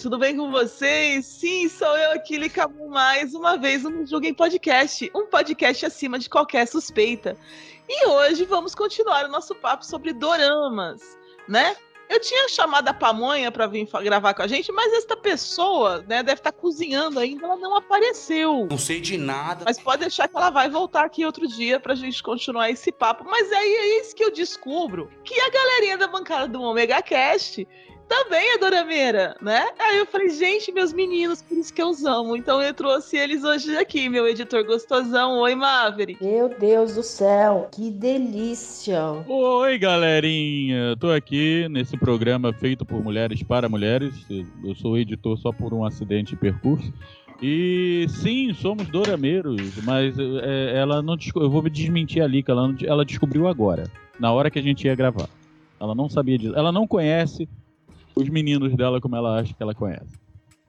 Amores, tudo bem com vocês? Sim, sou eu aqui, Licamu, mais uma vez no Julguem Podcast, um podcast acima de qualquer suspeita. E hoje vamos continuar o nosso papo sobre doramas, né? Eu tinha chamado a Pamonha para vir gravar com a gente, mas esta pessoa, né, deve estar cozinhando ainda, ela não apareceu. Não sei de nada. Mas pode deixar que ela vai voltar aqui outro dia pra gente continuar esse papo. Mas aí é isso que eu descubro que a galerinha da bancada do Omega Cast também é dorameira, né? Aí eu falei, gente, meus meninos, por isso que eu os amo. Então eu trouxe eles hoje aqui, meu editor gostosão. Oi, Maverick. Meu Deus do céu, que delícia! Oi, galerinha! Tô aqui nesse programa feito por mulheres para mulheres. Eu sou editor só por um acidente de percurso. E sim, somos dorameiros, mas é, ela não eu vou me desmentir ali que ela, não- ela descobriu agora, na hora que a gente ia gravar. Ela não sabia disso. Ela não conhece os meninos dela como ela acha que ela conhece.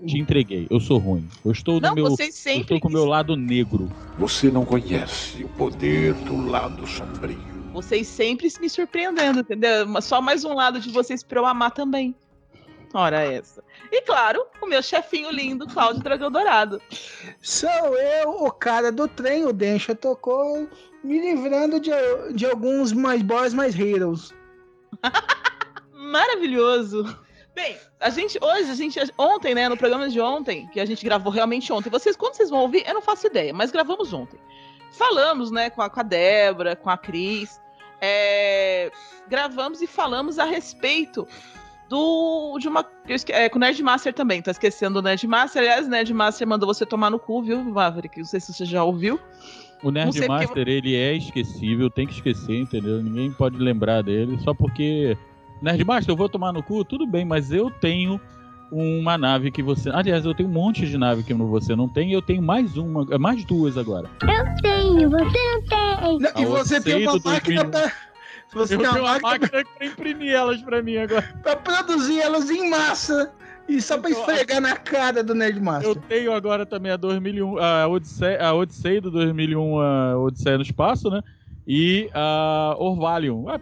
Te entreguei, eu sou ruim. Eu estou no Não, meu, vocês eu sempre. estou com o meu lado negro. Você não conhece o poder do lado sombrio. Vocês sempre me surpreendendo, entendeu? Mas Só mais um lado de vocês pra eu amar também. Ora essa. E claro, o meu chefinho lindo, Cláudio Dragão Dourado. Sou eu, o cara do trem, o Dencha tocou, me livrando de, de alguns mais boys, mais heroes. Maravilhoso. Bem, a gente hoje, a gente ontem, né, no programa de ontem, que a gente gravou realmente ontem. Vocês quando vocês vão ouvir, eu não faço ideia, mas gravamos ontem. Falamos, né, com a, com a Débora, com a Cris, é, gravamos e falamos a respeito do de uma é, com o Nerdmaster também, tá esquecendo do Nerdmaster. Aliás, o Nerdmaster mandou você tomar no cu, viu, Maverick? Não sei se você já ouviu. O sei porque- Nerdmaster, ele é esquecível, tem que esquecer, entendeu? Ninguém pode lembrar dele, só porque. Nerdmaster, eu vou tomar no cu? Tudo bem, mas eu tenho uma nave que você. Aliás, eu tenho um monte de nave que você não tem, e eu tenho mais uma, é, mais duas agora. Tenho, você não tem! Não, e Ah, você eu tem uma máquina 2000. pra. Você Eu tem tenho uma máquina máquina pra imprimir elas pra mim agora. pra produzir elas em massa. E só pra Então, esfregar na cara do Nerdmaster. Eu tenho agora também a 2001, a Odisseia, a Odisseia do 2001, a Odisseia no Espaço, né? E a Orvalium. Ah,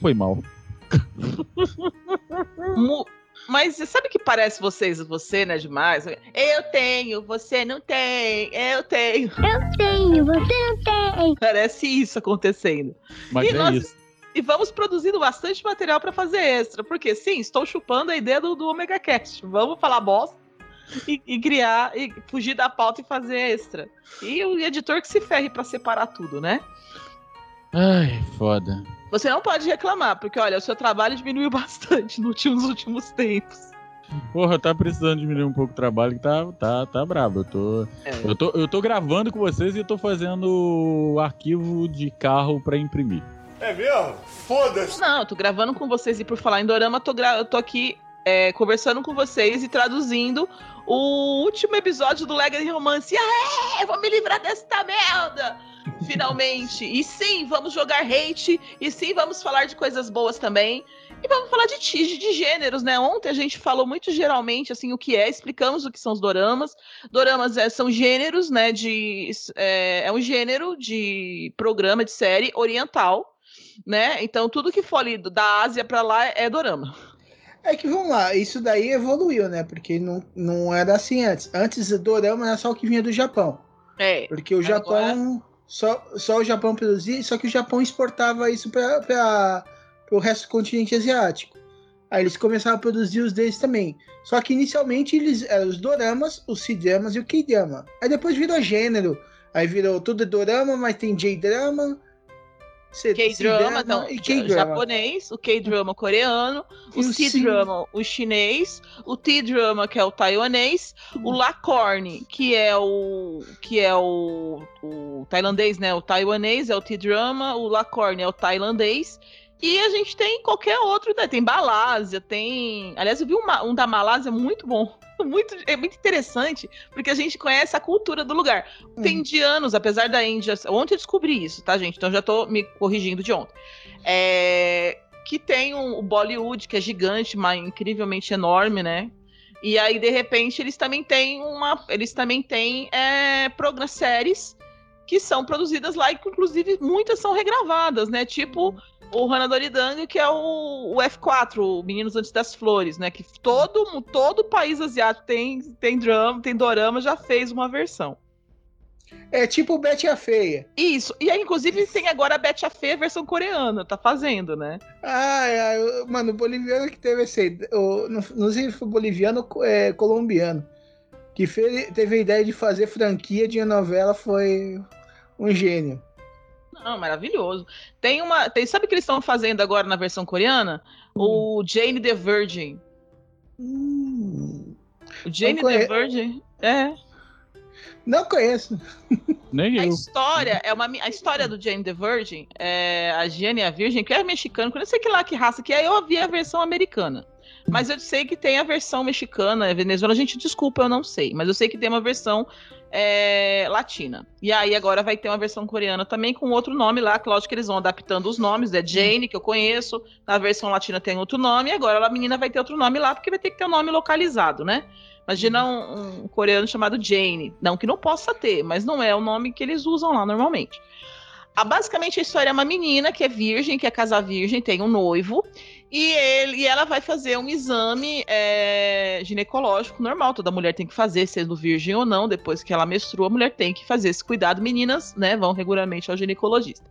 foi mal. Mas você sabe que parece vocês, você, né, demais? Eu tenho, você não tem, eu tenho. Tenho, você não tem! Parece isso acontecendo. Mas E é nós- isso. E vamos produzindo bastante material para fazer extra, porque sim, estou chupando a ideia do, do Omega Cast. Vamos falar bosta e, e criar, e fugir da pauta e fazer extra. E o editor que se ferre para separar tudo, né? Ai, foda. Você não pode reclamar, porque olha, o seu trabalho diminuiu bastante nos últimos, últimos tempos. Porra, tá precisando diminuir um pouco o trabalho que tá, tá, tá brabo. Eu tô, É. eu, tô, eu tô gravando com vocês e eu tô fazendo arquivo de carro pra imprimir. É mesmo? Foda-se! Não, eu tô gravando com vocês e por falar em Dorama, tô gra- eu tô aqui é, conversando com vocês e traduzindo o último episódio do Legacy Romance. Ah, vou me livrar desta merda! Finalmente! E sim, vamos jogar hate, e sim, vamos falar de coisas boas também. E vamos falar de, ti- de gêneros, né? Ontem a gente falou muito geralmente assim o que é, explicamos o que são os doramas. Doramas é, são gêneros, né? De, é, é um gênero de programa, de série oriental né? Então tudo que for ali da Ásia pra lá é dorama. É que vamos lá, isso daí evoluiu, né? Porque não, não era assim antes. Antes, Dorama era só o que vinha do Japão. É. Porque o Agora- Japão. Só, só o Japão produzia, só que o Japão exportava isso para o resto do continente asiático. Aí eles começaram a produzir os deles também. Só que inicialmente eles eram os doramas, os C-dramas e o K-drama. Aí depois virou gênero. Aí virou tudo dorama, mas tem J-drama. K-drama, e ja- K-drama. japonês, o K-drama coreano, o E o C-drama, o chinês, o T-drama, que é o taiwanês, o Lacorne, que é o que é o, o tailandês, né? O taiwanês é o T-drama, o Lacorne é o tailandês. E a gente tem qualquer outro, né? Tem Malásia, tem. Aliás, eu vi uma- um da Malásia muito bom. Muito, é muito interessante, porque a gente conhece a cultura do lugar. Tem Uhum. indianos, apesar da Índia. Ontem eu descobri isso, tá, gente? Então já tô me corrigindo de ontem. É, que tem um- o Bollywood, que é gigante, mas incrivelmente enorme, né? E aí, de repente, eles também têm uma. Eles também têm é, séries que são produzidas lá, e que, inclusive, muitas são regravadas, né? Tipo o Hanadoridanga, que é o, o F4, o Meninos Antes das Flores, né? Que todo, todo país asiático tem, tem drama, tem dorama, já fez uma versão. É tipo Betty a Feia. Isso. E aí, inclusive, tem agora a Betty a Fê, versão coreana, tá fazendo, né? Ai, ai, o- mano, o boliviano que teve esse. O, não, sei se foi boliviano ou é, colombiano. Que fez, teve a ideia de fazer franquia de novela foi um gênio. Não, maravilhoso. Tem uma. Tem, sabe o que eles estão fazendo agora na versão coreana? O Jane the Virgin. Hum, O Jane the Virgin. É. não conheço. Nem A eu. história é uma. A história do Jane the Virgin, é, a Jane a Virgem, que é mexicano, que eu não sei que lá que raça que é, eu vi a versão americana. Mas eu sei que tem a versão mexicana, é Venezuela, gente, desculpa, eu não sei. Mas eu sei que tem uma versão é, latina. E aí agora vai ter uma versão coreana também com outro nome lá, que que eles vão adaptando os nomes. É Jane, que eu conheço, na versão latina tem outro nome, e agora a menina vai ter outro nome lá, porque vai ter que ter um nome localizado, né? Imagina um, um coreano chamado Jane. Não que não possa ter, mas não é o nome que eles usam lá normalmente. Ah, basicamente a história é uma menina que é virgem, que é casar virgem, tem um noivo, e, ele, e ela vai fazer um exame é, ginecológico normal. Toda mulher tem que fazer, sendo virgem ou não, depois que ela menstrua, a mulher tem que fazer esse cuidado. Meninas, né, vão regularmente ao ginecologista.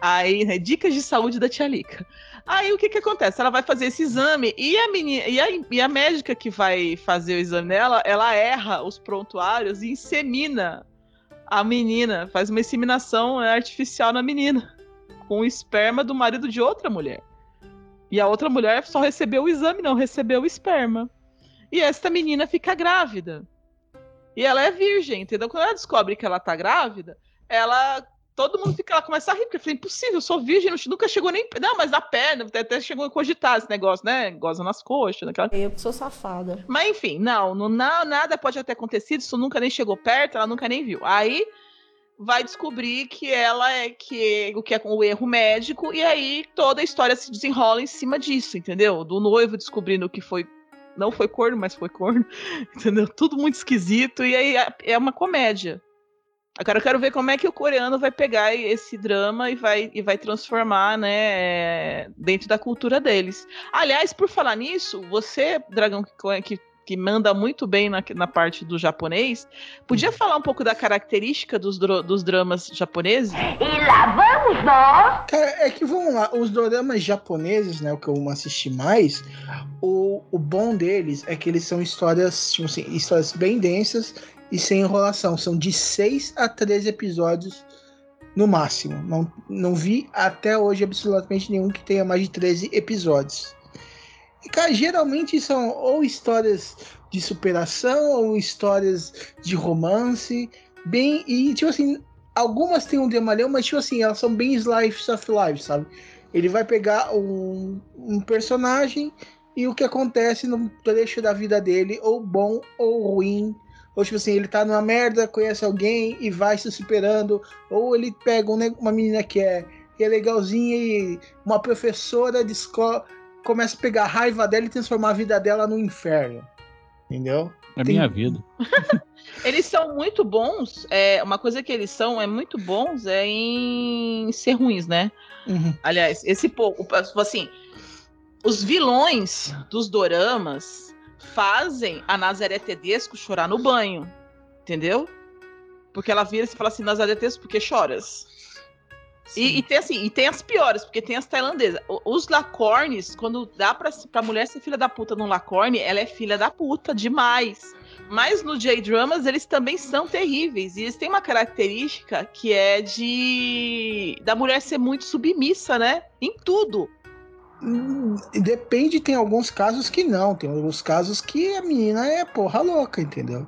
Aí, né, dicas de saúde da tia Lica. Aí o que que acontece? Ela vai fazer esse exame e a menina e a, e a médica que vai fazer o exame dela, ela erra os prontuários e insemina a menina, faz uma inseminação artificial na menina com o esperma do marido de outra mulher. E a outra mulher só recebeu o exame, não recebeu o esperma. E esta menina fica grávida. E ela é virgem, entendeu? Quando ela descobre que ela tá grávida, ela todo mundo fica lá, começa a rir, porque eu falei, impossível, eu sou virgem, nunca chegou nem. Não, mas a perna, até, chegou a cogitar esse negócio, né? Goza nas coxas, naquela. Eu que sou safada. Mas enfim, não, não, não, nada pode ter acontecido, isso nunca nem chegou perto, ela nunca nem viu. Aí vai descobrir que ela é que o que é o erro médico e aí toda a história se desenrola em cima disso, entendeu? Do noivo descobrindo que foi não foi corno, mas foi corno, entendeu? Tudo muito esquisito e aí é- é uma comédia. Agora eu quero ver como é que o coreano vai pegar esse drama e vai, e vai transformar, né, é, dentro da cultura deles. Aliás, por falar nisso, você, Dragão, que, que, que manda muito bem na, na parte do japonês, podia falar um pouco da característica dos, dos dramas japoneses? Cara, é que vamos lá, os doramas japoneses, né, o que eu assisti mais, o, o bom deles é que eles são histórias, tipo assim, histórias bem densas e sem enrolação. São de 6 a 13 episódios no máximo. Não, não vi até hoje absolutamente nenhum que tenha mais de 13 episódios. E, cara, geralmente são ou histórias de superação ou histórias de romance, bem. E, tipo assim, algumas têm um dramalhão, mas, tipo assim, elas são bem slice of life, sabe? Ele vai pegar um, um personagem e o que acontece no trecho da vida dele, ou bom ou ruim. Ou tipo assim, ele tá numa merda, conhece alguém e vai se superando. Ou ele pega um uma menina que é, que é legalzinha e uma professora de escola começa a pegar a raiva dela e transformar a vida dela no inferno. Entendeu? É Tem- minha vida. Eles são muito bons, é, uma coisa que eles são é muito bons é em ser ruins, né? Uhum. Aliás, esse pouco, assim, os vilões dos doramas fazem a Nazaré Tedesco chorar no banho, entendeu? Porque ela vira e fala assim, Nazaré Tedesco, por que choras? E, e tem assim, e tem as piores, porque tem as tailandesas. Os lacornes, quando dá pra, pra mulher ser filha da puta num lacorne, ela é filha da puta demais. Mas no J-Dramas eles também são terríveis. E eles têm uma característica que é de. da mulher ser muito submissa, né? Em tudo. Hum, Depende, tem alguns casos que não. Tem alguns casos que a menina é porra louca, entendeu?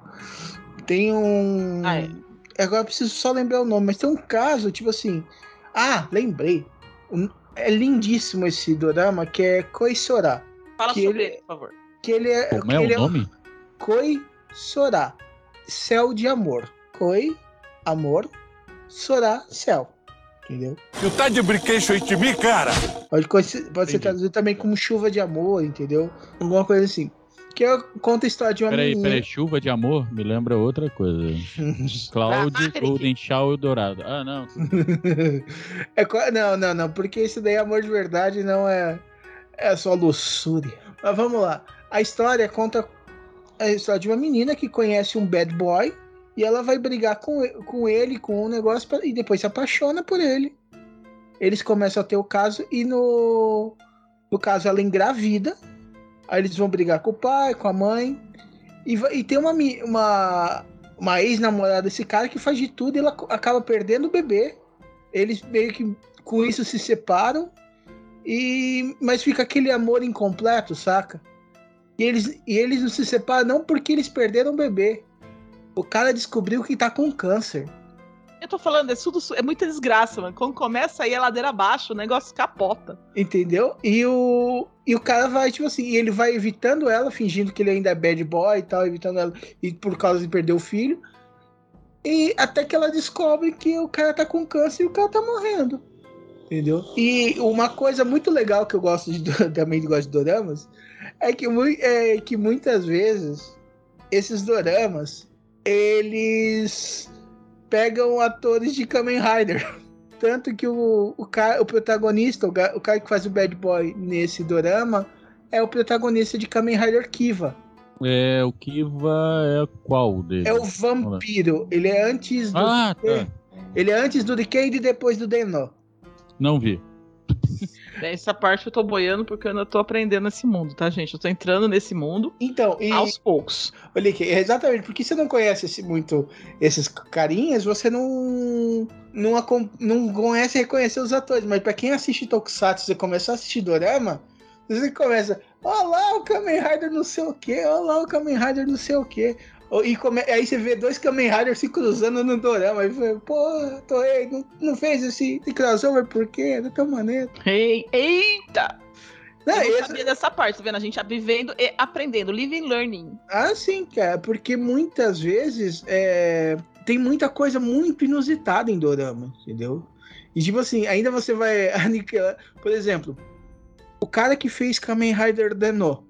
Tem um. Ah, é. Agora eu preciso só lembrar o nome, mas tem um caso, tipo assim. Ah, lembrei. É lindíssimo esse dorama que é Koisora. Fala Que sobre ele- ele, por favor. Que ele é. Como que é ele o nome? Koisora. Céu de amor. Koi, amor. Sora, céu. Entendeu? Tu tá de brinquedo de mim, cara? Pode, pode ser traduzido também como chuva de amor, entendeu? Alguma coisa assim. Que é- conta a história de uma Peraí, menina. peraí, chuva de amor me lembra outra coisa. Cloud. Golden Shower Dourado. Ah, não. É não, não, não, porque isso daí é amor de verdade, não é, é só luxúria. Mas vamos lá. A história conta a história de uma menina que conhece um bad boy e ela vai brigar com, com ele, com um negócio, pra- e depois se apaixona por ele. Eles começam a ter o caso e no, no caso ela engravida. Aí eles vão brigar com o pai, com a mãe. E, e tem uma, uma, uma ex-namorada desse cara que faz de tudo e ela acaba perdendo o bebê eles meio que com isso se separam e mas fica aquele amor incompleto, saca? E eles, e eles não se separam não porque eles perderam o bebê. O cara descobriu que tá com câncer. Eu tô falando, é, tudo, é muita desgraça, mano. Quando começa aí a ladeira abaixo, o negócio capota. Entendeu? E o, e o cara vai, tipo assim, e ele vai evitando ela, fingindo que ele ainda é bad boy e tal, evitando ela, e por causa de perder o filho. E até que ela descobre que o cara tá com câncer e o cara tá morrendo. Entendeu? E uma coisa muito legal que eu gosto de, também gosto de doramas é que, é que muitas vezes esses doramas eles pegam atores de Kamen Rider. Tanto que o, o, cara, o protagonista, o, o cara que faz o bad boy nesse dorama, é o protagonista de Kamen Rider Kiva. É, o Kiva é qual dele? É o vampiro. Ele é antes do. Ah, tá. Ele é antes do Decade e depois do Denno. Não vi. Essa parte eu tô boiando porque eu ainda tô aprendendo esse mundo, tá, gente? Eu tô entrando nesse mundo Então, e, aos poucos. olha aqui, é exatamente, porque você não conhece esse- muito esses carinhas, você não, não, não conhece e reconhecer os atores. Mas pra quem assiste Tokusatsu, você começar a assistir Dorama, você começa, ó lá o Kamen Rider não sei o que, ó lá o Kamen Rider não sei o que. E come- aí você vê dois Kamen Riders se cruzando no Dorama. Aí você, pô, Toei, não, não fez esse crossover por quê? Da tua maneira. Ei, eita! Não, eu não esse- sabia dessa parte, tá vendo? A gente tá vivendo e aprendendo, living learning. Ah, sim, cara, porque muitas vezes é, tem muita coisa muito inusitada em Dorama, entendeu? E tipo assim, ainda você vai aniquilar. Por exemplo, o cara que fez Kamen Rider Deno,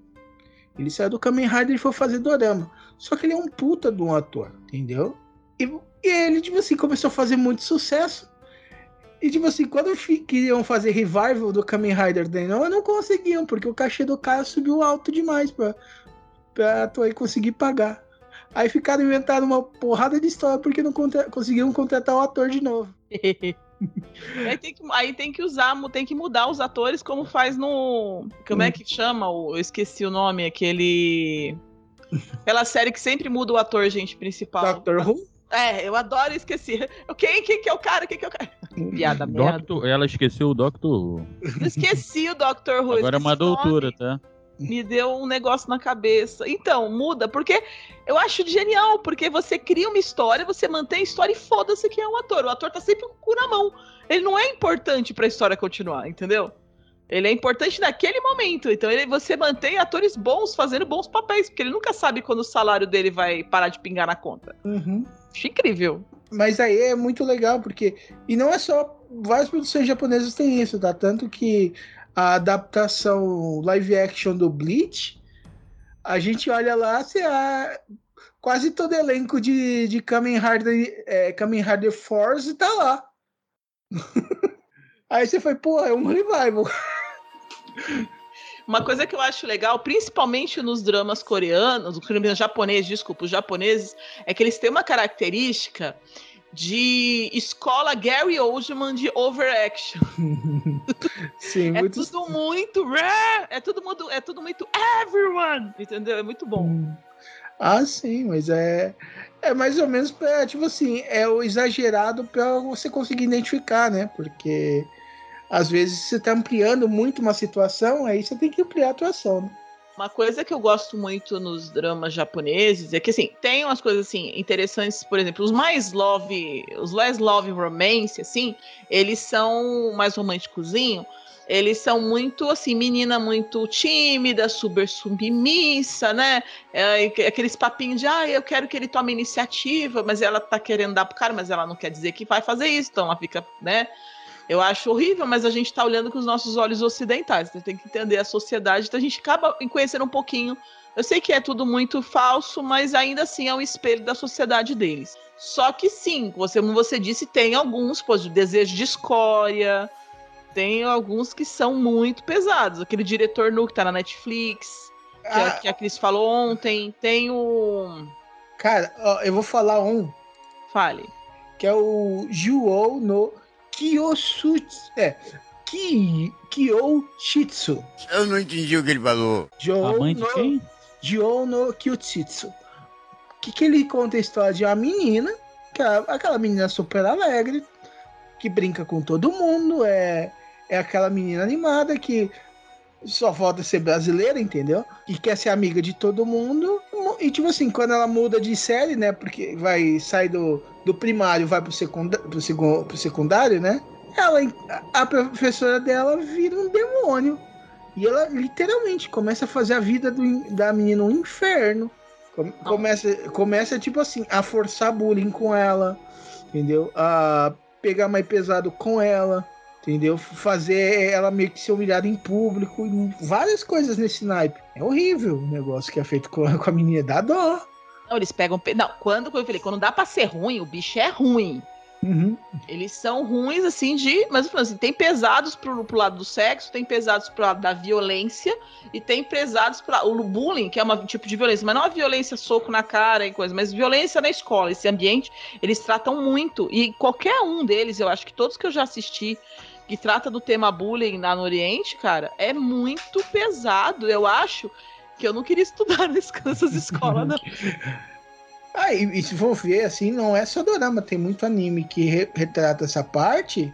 ele saiu do Kamen Rider e foi fazer Dorama. Só que ele é um puta de um ator, entendeu? E, e ele, tipo assim, começou a fazer muito sucesso. E tipo assim, quando queriam fazer revival do Kamen Rider Deno, não conseguiam, porque o cachê do cara subiu alto demais pra, pra Toei conseguir pagar. Aí ficaram inventando uma porrada de história porque não contra- conseguiram contratar o ator de novo. aí, tem que, aí tem que usar, tem que mudar os atores, como faz no. Como é que chama? Eu esqueci o nome, aquele. Aquela série que sempre muda o ator, gente, principal. Doctor Who? É, eu adoro esquecer. Quem, quem que é o cara? Quem que é o cara? Piada merda. Doctor, ela esqueceu o Doctor Who. Eu esqueci o Dr. Who. Agora é uma doutora, tá? me deu um negócio na cabeça. Então, muda, porque eu acho genial, porque você cria uma história, você mantém a história e foda-se quem é o ator. O ator tá sempre com o cu na mão. Ele não é importante pra história continuar, entendeu? Ele é importante naquele momento. Então, ele, você mantém atores bons fazendo bons papéis, porque ele nunca sabe quando o salário dele vai parar de pingar na conta. Uhum. Acho incrível. Mas aí é muito legal, porque. E não é só. Várias produções japonesas têm isso, tá? Tanto que a adaptação live action do Bleach, a gente olha lá, você, ah, quase todo elenco de, de Kamen Rider, é, Kamen Rider Force tá lá. aí você foi, pô, é um revival. Uma coisa que eu acho legal, principalmente nos dramas coreanos, os japoneses, desculpa, os japoneses, é que eles têm uma característica de escola Gary Oldman de overaction. Sim, É muito. tudo muito rare, é tudo muito, é tudo muito everyone, entendeu? É muito bom. Hum. Ah, sim, mas é. É mais ou menos pra, tipo assim, é o exagerado pra você conseguir identificar, né? Porque às vezes você tá ampliando muito uma situação, aí você tem que ampliar a atuação, né? Uma coisa que eu gosto muito nos dramas japoneses é que, assim, tem umas coisas, assim, interessantes, por exemplo, os mais love, os less love romance, assim, eles são mais românticozinho, eles são muito, assim, menina muito tímida, super submissa, né? É, aqueles papinhos de, ah, eu quero que ele tome iniciativa, mas ela tá querendo dar pro cara, mas ela não quer dizer que vai fazer isso, então ela fica, né? Eu acho horrível, mas a gente está olhando com os nossos olhos ocidentais. Você tem que entender a sociedade, então a gente acaba conhecendo um pouquinho. Eu sei que é tudo muito falso, mas ainda assim é um espelho da sociedade deles. Só que sim, você, como você disse, tem alguns, pô, de desejo de escória, tem alguns que são muito pesados. Aquele diretor nu que tá na Netflix, que, a, Ah. que a Cris falou ontem, tem o. Cara, eu vou falar um, Fale. que é o Juou no Kyoshitsu. É. Ki, Kyoshitsu. Eu não entendi o que ele falou. Jou A mãe de no, quem? Jiou no Kyutsitsu. O que, que ele conta a história de uma menina, que é aquela menina super alegre, que brinca com todo mundo, é, é aquela menina animada que só falta ser brasileira, entendeu? E quer ser amiga de todo mundo. E tipo assim, quando ela muda de série, né? Porque vai sair do, do primário, vai pro, secunda, pro, segun, pro secundário, né? Ela, a professora dela vira um demônio. E ela literalmente começa a fazer a vida do da menina um inferno. Com- Começa, começa, tipo assim, a forçar bullying com ela, entendeu? A pegar mais pesado com ela, entendeu? Fazer ela meio que ser humilhada em público, várias coisas nesse naipe. É horrível o negócio que é feito com a, com a menina, dá dó. Não, eles pegam. pe- Não, quando eu falei, quando dá pra ser ruim, o bicho é ruim. Uhum. Eles são ruins, assim, de. Mas falando assim, tem pesados pro, pro lado do sexo, tem pesados pro lado da violência, e tem pesados para o bullying, que é um tipo de violência, mas não a violência soco na cara e coisa, mas violência na escola, esse ambiente, eles tratam muito. E qualquer um deles, eu acho que todos que eu já assisti, que trata do tema bullying lá no Oriente, cara, é muito pesado. Eu acho que eu não queria estudar nessas escolas, não. Ah, e, e se for ver, assim, não é só dorama, tem muito anime que re- retrata essa parte.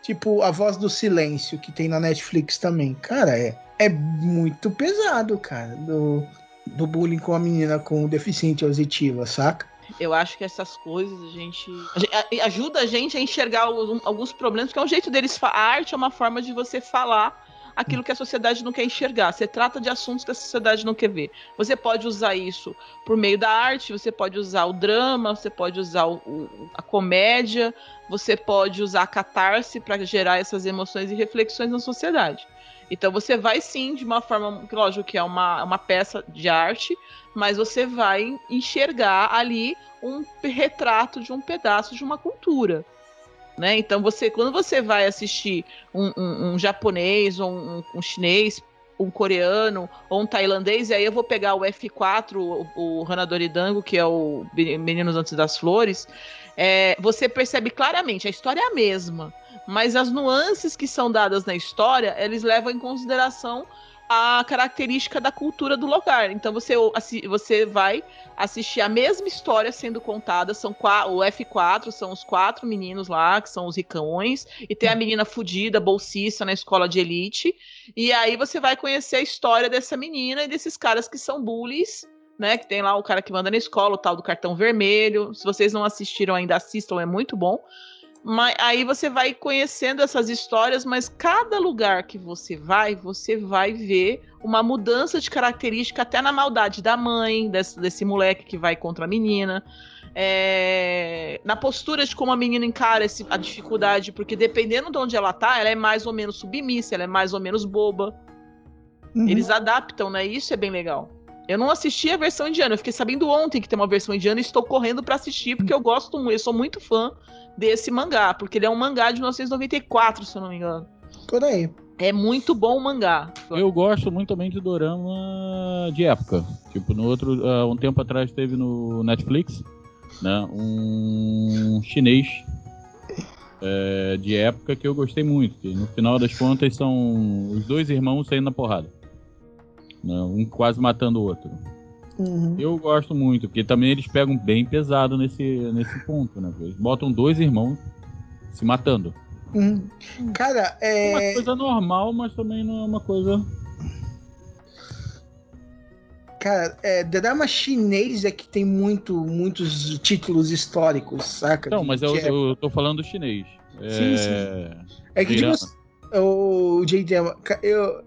Tipo, A Voz do Silêncio, que tem na Netflix também. Cara, é, é muito pesado, cara, do, do bullying com a menina com deficiente auditiva, saca? Eu acho que essas coisas a gente, ajuda a gente a enxergar alguns, problemas, porque é um jeito deles. A arte é uma forma de você falar aquilo que a sociedade não quer enxergar. Você trata de assuntos que a sociedade não quer ver. Você pode usar isso por meio da arte, você pode usar o drama, você pode usar o- o- a comédia, você pode usar a catarse para gerar essas emoções e reflexões na sociedade. Então você vai sim, de uma forma, lógico que é uma, uma peça de arte, mas você vai enxergar ali um retrato de um pedaço de uma cultura. Né? Então você, quando você vai assistir um, um- um japonês ou um, um chinês, um coreano ou um tailandês, e aí eu vou pegar o F4, o, o Hanadori Dango, que é o Meninos Antes das Flores, é, você percebe claramente, a história é a mesma, mas as nuances que são dadas na história, eles levam em consideração a característica da cultura do lugar. Então você, você vai assistir a mesma história sendo contada. São o F4 são os quatro meninos lá, que são os ricões, e tem a menina fudida, bolsista na escola de elite. E aí você vai conhecer a história dessa menina e desses caras que são bullies. Né, que tem lá o cara que manda na escola, o tal do cartão vermelho. Se vocês não assistiram ainda, assistam, é muito bom. Mas aí você vai conhecendo essas histórias, mas cada lugar que você vai, você vai ver uma mudança de característica até na maldade da mãe, desse, desse moleque que vai contra a menina. é, na postura de como a menina encara esse- a dificuldade, porque dependendo de onde ela tá, ela é mais ou menos submissa, ela é mais ou menos boba. Uhum. Eles adaptam, né? Isso é bem legal. Eu não assisti a versão indiana, eu fiquei sabendo ontem que tem uma versão indiana e estou correndo pra assistir, porque eu gosto muito, eu sou muito fã desse mangá, porque ele é um mangá de 1994, se eu não me engano. Por aí. É muito bom o mangá. Eu gosto muito também de dorama de época. Tipo, no outro, há um tempo atrás teve no Netflix, né, um chinês é, de época que eu gostei muito. Que no final das contas são os dois irmãos saindo na porrada, né, um quase matando o outro. Uhum. Eu gosto muito, porque também eles pegam bem pesado nesse, nesse ponto, né? Eles botam dois irmãos se matando. Uhum. Cara, É uma é. coisa normal, mas também não é uma coisa. Cara, é, drama chinês é que tem muito, muitos títulos históricos, saca? Não, mas eu, de eu tô falando do chinês. Sim, É... É que, tipo, assim, o J.D. ca- eu,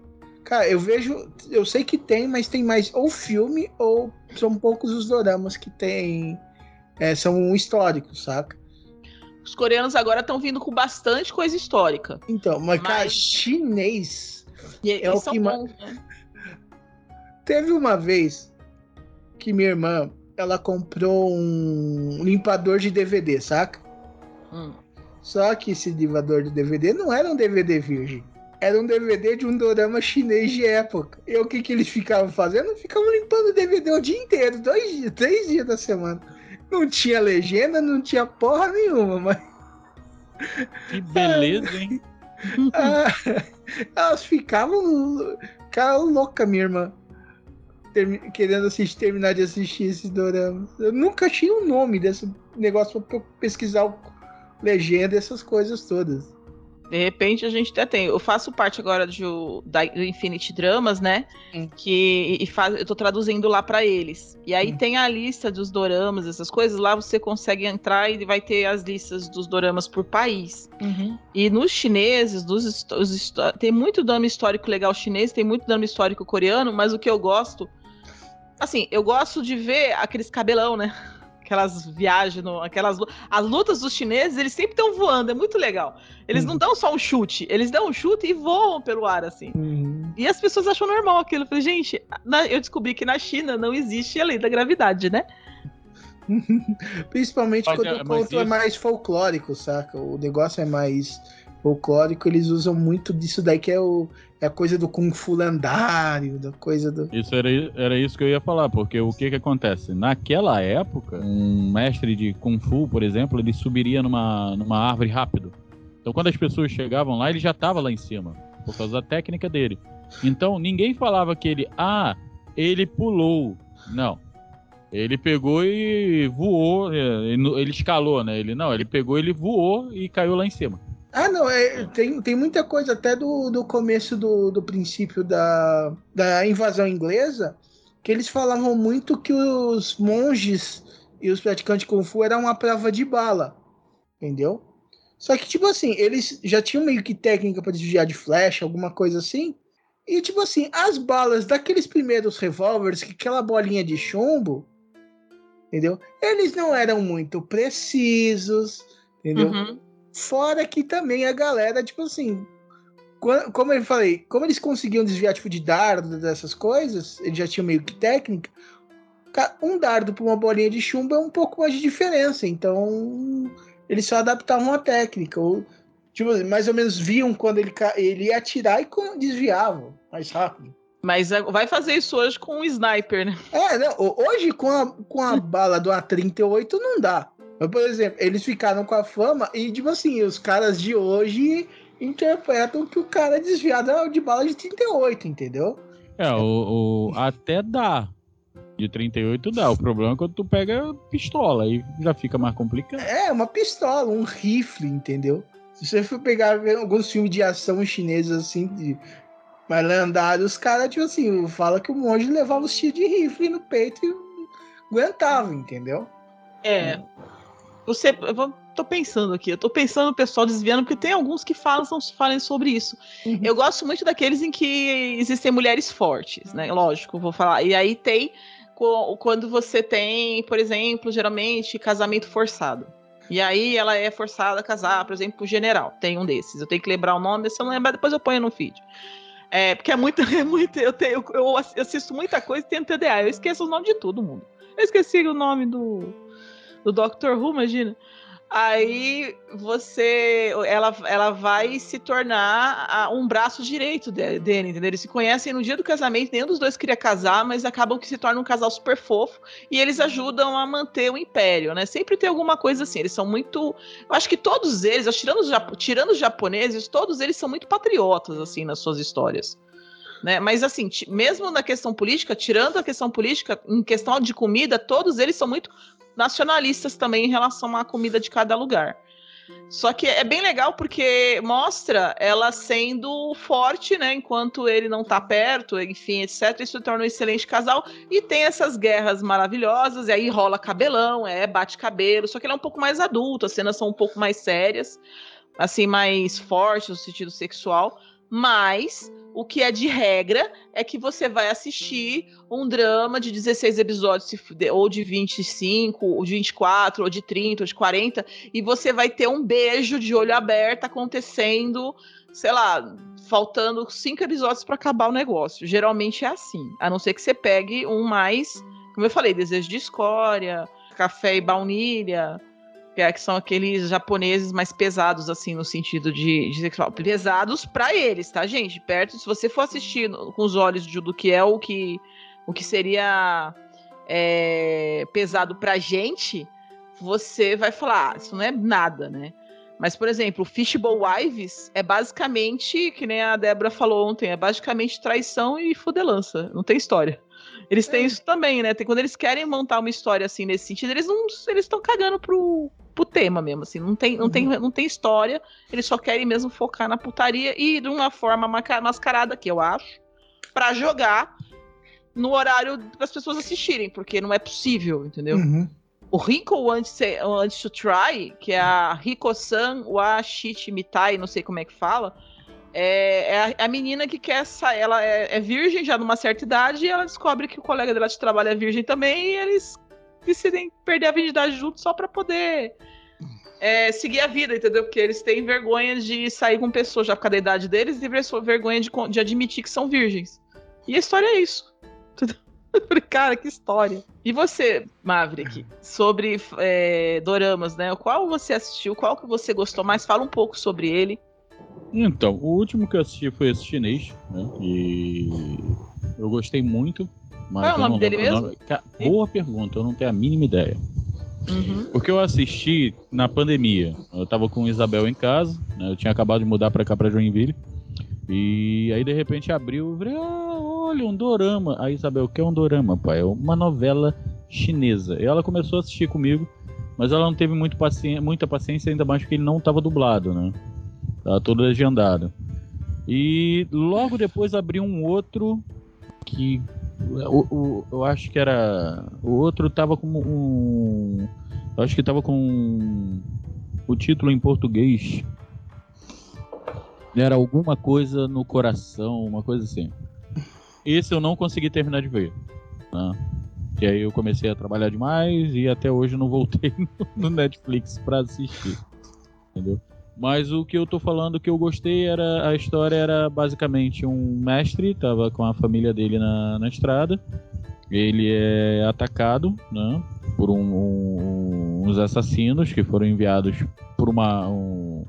cara, eu vejo, eu sei que tem, mas tem mais ou filme ou são poucos os doramas que tem, é, são históricos, saca? Os coreanos agora estão vindo com bastante coisa histórica. Então, mas, cara, Mas- chinês, E, É o que bons, né? teve uma vez que minha irmã, ela comprou um limpador de DVD, saca? Hum. Só que esse limpador de DVD não era um DVD virgem. Era um DVD de um dorama chinês de época. E o que, que eles ficavam fazendo? Ficavam limpando o DVD o dia inteiro, dois dias, três dias da semana. Não tinha legenda, não tinha porra nenhuma, mas Que beleza, hein? ah, elas ficavam, ficavam loucas, minha irmã. Termi- querendo assistir, terminar de assistir esse dorama. Eu nunca tinha o nome desse negócio pra pesquisar o legenda e essas coisas todas. De repente a gente até tem. Eu faço parte agora do, da, do Infinity Dramas, né? Hum. Que e faz, eu tô traduzindo lá pra eles. E aí Hum. tem a lista dos doramas, essas coisas. Lá você consegue entrar e vai ter as listas dos doramas por país. E nos chineses, dos, os tem muito drama histórico legal chinês, tem muito drama histórico coreano, mas o que eu gosto. Assim, eu gosto de ver aqueles cabelão, né? Aquelas viagens, no, aquelas. As lutas dos chineses, eles sempre estão voando, é muito legal. Eles não Uhum. dão só um chute, eles dão um chute e voam pelo ar, assim. E as pessoas acham normal aquilo. Eu falei, gente, na- eu descobri que na China não existe a lei da gravidade, né? Principalmente Mas quando é- o conto é isso- mais folclórico, saca? O negócio é mais folclórico, eles usam muito disso daí que é, o, é coisa do Kung Fu lendário, da coisa do. Isso era, era isso que eu ia falar, porque o que que acontece? Naquela época, um mestre de Kung Fu, por exemplo, ele subiria numa, numa árvore rápido. Então quando as pessoas chegavam lá, ele já estava lá em cima, por causa da técnica dele. Então ninguém falava que ele, ah, ele pulou. Não. Ele pegou e voou, é, ele escalou, né? Ele não, ele pegou, ele voou e caiu lá em cima. Ah, não, é, tem, tem muita coisa até do, do começo do, do princípio da, da invasão inglesa, que eles falavam muito que os monges e os praticantes de Kung Fu eram uma prova de bala, entendeu? Só que, tipo assim, eles já tinham meio que técnica para desviar de flecha, alguma coisa assim, e, tipo assim, as balas daqueles primeiros revólveres, que aquela bolinha de chumbo, entendeu? Eles não eram muito precisos, entendeu? Uhum. Fora que também a galera, tipo assim, como eu falei, como eles conseguiam desviar tipo de dardo dessas coisas, eles já tinham meio que técnica. ca- Um dardo para uma bolinha de chumbo é um pouco mais de diferença, então eles só adaptavam a técnica, ou tipo, mais ou menos viam quando ele, ele ia atirar e desviavam mais rápido. Mas é, vai fazer isso hoje com um sniper, né? É, não, ho- hoje com a, com a bala do A38 não dá. Mas, por exemplo, eles ficaram com a fama e, tipo assim, os caras de hoje interpretam que o cara é desviado de bala de 38, entendeu? É, o, o- até dá. De 38 dá. O problema é quando tu pega pistola, aí já fica mais complicado. É, uma pistola, um rifle, entendeu? Se você for pegar alguns filmes de ação chineses assim, de mais lendários, os caras, tipo assim, fala que o monge levava os tiros de rifle no peito e aguentava, entendeu? É. Você. Eu tô pensando aqui, eu tô pensando o pessoal desviando, porque tem alguns que falam, falem sobre isso. Uhum. Eu gosto muito daqueles em que existem mulheres fortes, né? Lógico, vou falar. E aí tem quando você tem, por exemplo, geralmente casamento forçado. E aí ela é forçada a casar, por exemplo, o general. Tem um desses. Eu tenho que lembrar o nome, se eu não lembrar, depois eu ponho no feed. É, porque é muito, é muito. Eu, tenho, eu assisto muita coisa e tenho TDA. Eu esqueço o nome de todo mundo. Eu esqueci o nome do, do Doctor Who, imagina. Aí você, ela, ela vai se tornar a- um braço direito de- dele, entendeu? Eles se conhecem no dia do casamento, nenhum dos dois queria casar, mas acabam que se tornam um casal super fofo e eles ajudam a manter o império, né? Sempre tem alguma coisa assim. Eles são muito, eu acho que todos eles, tirando os, tirando os japoneses, todos eles são muito patriotas assim nas suas histórias. Né? Mas assim, mesmo na questão política, tirando a questão política, em questão de comida, todos eles são muito nacionalistas também em relação à comida de cada lugar. Só que é bem legal porque mostra ela sendo forte, né? Enquanto ele não tá perto, enfim, etc. Isso torna um excelente casal. E tem essas guerras maravilhosas, e aí rola cabelão, é, bate cabelo. Só que ele é um pouco mais adulto, as cenas são um pouco mais sérias, assim, mais fortes no sentido sexual. Mas o que é de regra é que você vai assistir um drama de 16 episódios, ou de 25, ou de 24, ou de 30, ou de 40, e você vai ter um beijo de olho aberto acontecendo, sei lá, faltando cinco episódios para acabar o negócio. Geralmente é assim, a não ser que você pegue um mais, como eu falei, desejo de escória, café e baunilha, que é- que são aqueles japoneses mais pesados, assim, no sentido de, de sexual. Pesados pra eles, tá, gente? Perto, se você for assistir com os olhos de, do que é o que, o que seria é, pesado pra gente, você vai falar, ah, isso não é nada, né? Mas, por exemplo, o Fishbowl Wives é basicamente, que nem a Débora falou ontem, é basicamente traição e fudelança. Não tem história. Eles têm isso também, né? Tem, quando eles querem montar uma história assim nesse sentido, eles não eles estão cagando pro, pro tema mesmo, assim. Não tem, não, tem, não tem história, eles só querem mesmo focar na putaria e de uma forma mascarada, que eu acho, pra jogar no horário para as pessoas assistirem, porque não é possível, entendeu? Uhum. O Rico Wants, Wants to Try, que é a Riko-san Washichi Mitai, não sei como é que fala, é, é a, a menina que quer sair. Ela é, é virgem já numa certa idade e ela descobre que o colega dela de trabalho é virgem também e eles decidem perder a virgindade juntos só pra poder é, seguir a vida, entendeu? Porque eles têm vergonha de sair com pessoas já por causa da idade deles e vergonha de, de admitir que são virgens. E a história é isso. Cara, que história. E você, Maverick, sobre é, doramas, né? Qual você assistiu? Qual que você gostou mais? Fala um pouco sobre ele. Então, o último que eu assisti foi esse chinês, né? E eu gostei muito. Mas Qual é o nome não dele mesmo? nome. Boa pergunta, eu não tenho a mínima ideia. Uhum. Porque eu assisti na pandemia. Eu tava com Isabel em casa, né? Eu tinha acabado de mudar pra cá, pra Joinville. E aí, de repente, abriu. Eu falei, ah, olha, um dorama. Aí, Isabel, o que é um dorama, pai? É uma novela chinesa. E ela começou a assistir comigo, mas ela não teve muito paci- muita paciência, ainda mais porque ele não tava dublado, né? Tava todo legendado. E logo depois abriu um outro que. O, o- eu acho que era. O outro tava como um. Eu acho que tava com o título em português. Era alguma coisa no coração, uma coisa assim. Esse eu não consegui terminar de ver. Né? E aí eu comecei a trabalhar demais e até hoje não voltei no- Netflix pra assistir. Entendeu? Mas o que eu tô falando que eu gostei era. A história era basicamente um mestre, tava com a família dele na, na estrada. Ele é atacado, né? Por um- um- uns assassinos que foram enviados por uma, um,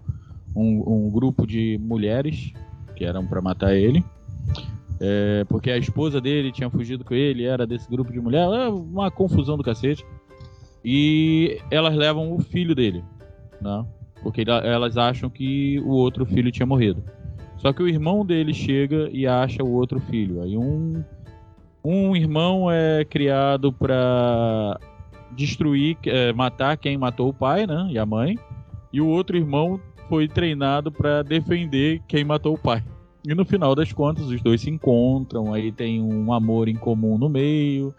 um, grupo de mulheres que eram pra matar ele. É, porque a esposa dele tinha fugido com ele, era desse grupo de mulheres. É uma confusão do cacete. E elas levam o filho dele, né? Porque ela- elas acham que o outro filho tinha morrido. Só que o irmão dele chega e acha o outro filho. Aí um, um irmão é criado pra destruir, é, matar quem matou o pai, né? E a mãe. E o outro irmão foi treinado pra defender quem matou o pai. E no final das contas, os dois se encontram, aí tem um amor em comum no meio.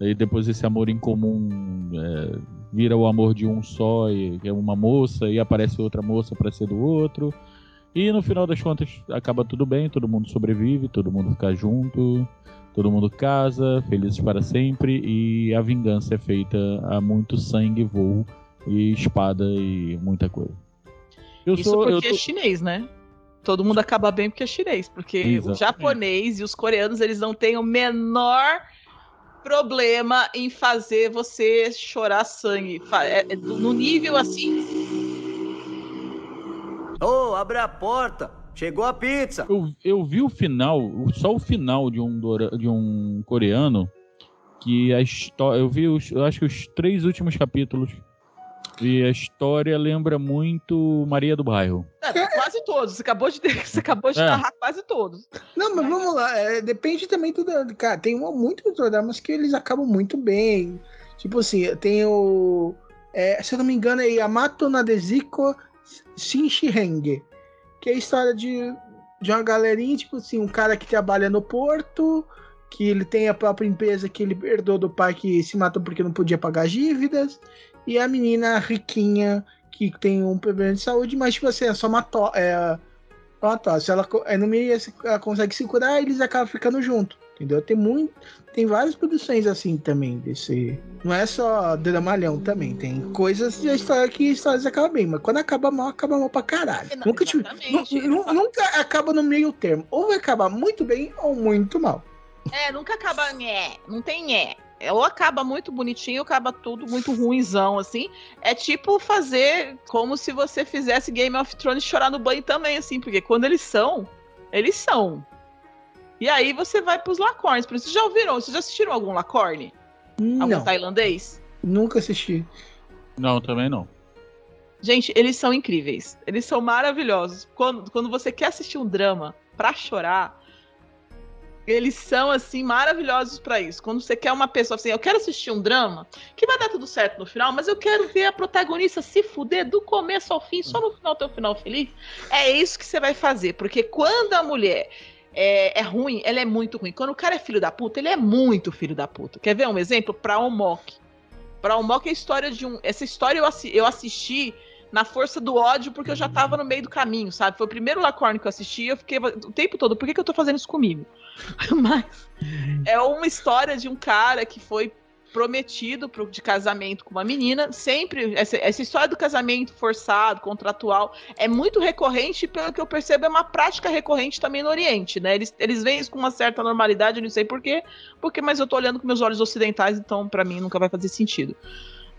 Aí depois esse amor em comum é, vira o amor de um só, e é uma moça, e aparece outra moça para ser do outro. E no final das contas acaba tudo bem, todo mundo sobrevive, todo mundo fica junto, todo mundo casa, felizes para sempre, e a vingança é feita a muito sangue, voo e espada e muita coisa. Eu Isso sou, porque tô- é chinês, né? Todo mundo acaba bem porque é chinês. Porque o Exatamente. japonês e os coreanos, eles não têm o menor problema em fazer você chorar sangue. É- é no nível assim. Ô, abre a porta! Chegou a pizza! Eu, eu vi o final, o- só o final de um, de um coreano, que a história. Eu vi, os, eu acho que os três últimos capítulos. E a história lembra muito Maria do Bairro. É, quase quase todos. Você acabou de, você acabou de É. narrar quase todos. Não, mas vamos lá. é, depende também do. Cara, tem um- muitos dramas que eles acabam muito bem. Tipo assim, tem o. é, se eu não me engano, é Yamato Nadeziko Shinshihenge. Que é a história de, de uma galerinha, tipo assim, um cara que trabalha no porto, que ele tem a própria empresa que ele herdou do pai que se matou porque não podia pagar as dívidas. E a menina riquinha que tem um problema de saúde, mas tipo assim, é só uma to é, uma tosse. Ela, é, no meio ela consegue se curar e eles acabam ficando junto. Entendeu? Tem muito. Tem várias produções assim também desse. Não é só dramalhão também. Tem coisas de história que histórias acabam bem, mas quando acaba mal, acaba mal pra caralho. Não, nunca, tive- exatamente. nu- nu- nunca acaba no meio termo. Ou vai acabar muito bem ou muito mal. É, nunca acaba nhé, não tem nhé. Ou acaba muito bonitinho, ou acaba tudo muito ruinzão, assim. É tipo fazer como se você fizesse Game of Thrones chorar no banho também, assim, porque quando eles são, eles são. E aí você vai pros lacornes. Por isso, Vocês já ouviram? Vocês já assistiram algum lacorne? Algum Não, tailandês? nunca assisti. Não, também não. Gente, eles são incríveis. Eles são maravilhosos. Quando, quando você quer assistir um drama pra chorar, eles são assim maravilhosos pra isso. Quando você quer uma pessoa assim, eu quero assistir um drama que vai dar tudo certo no final, mas eu quero ver a protagonista se fuder do começo ao fim, só no final ter um final feliz. É isso que você vai fazer, porque quando a mulher é, é ruim, ela é muito ruim. Quando o cara é filho da puta, ele é muito filho da puta. Quer ver um exemplo? Pra Omok. Pra Omok é a história de um. Essa história eu, assi- eu assisti na força do ódio, porque eu já tava no meio do caminho, sabe? Foi o primeiro Lacorne que eu assisti, eu fiquei o tempo todo, por que, que eu tô fazendo isso comigo? Mas é uma história de um cara que foi prometido pro, de casamento com uma menina, sempre, essa, essa história do casamento forçado, contratual, é muito recorrente, pelo que eu percebo, é uma prática recorrente também no Oriente, né? Eles, eles veem isso com uma certa normalidade, eu não sei porquê, porque, mas eu tô olhando com meus olhos ocidentais, então pra mim nunca vai fazer sentido.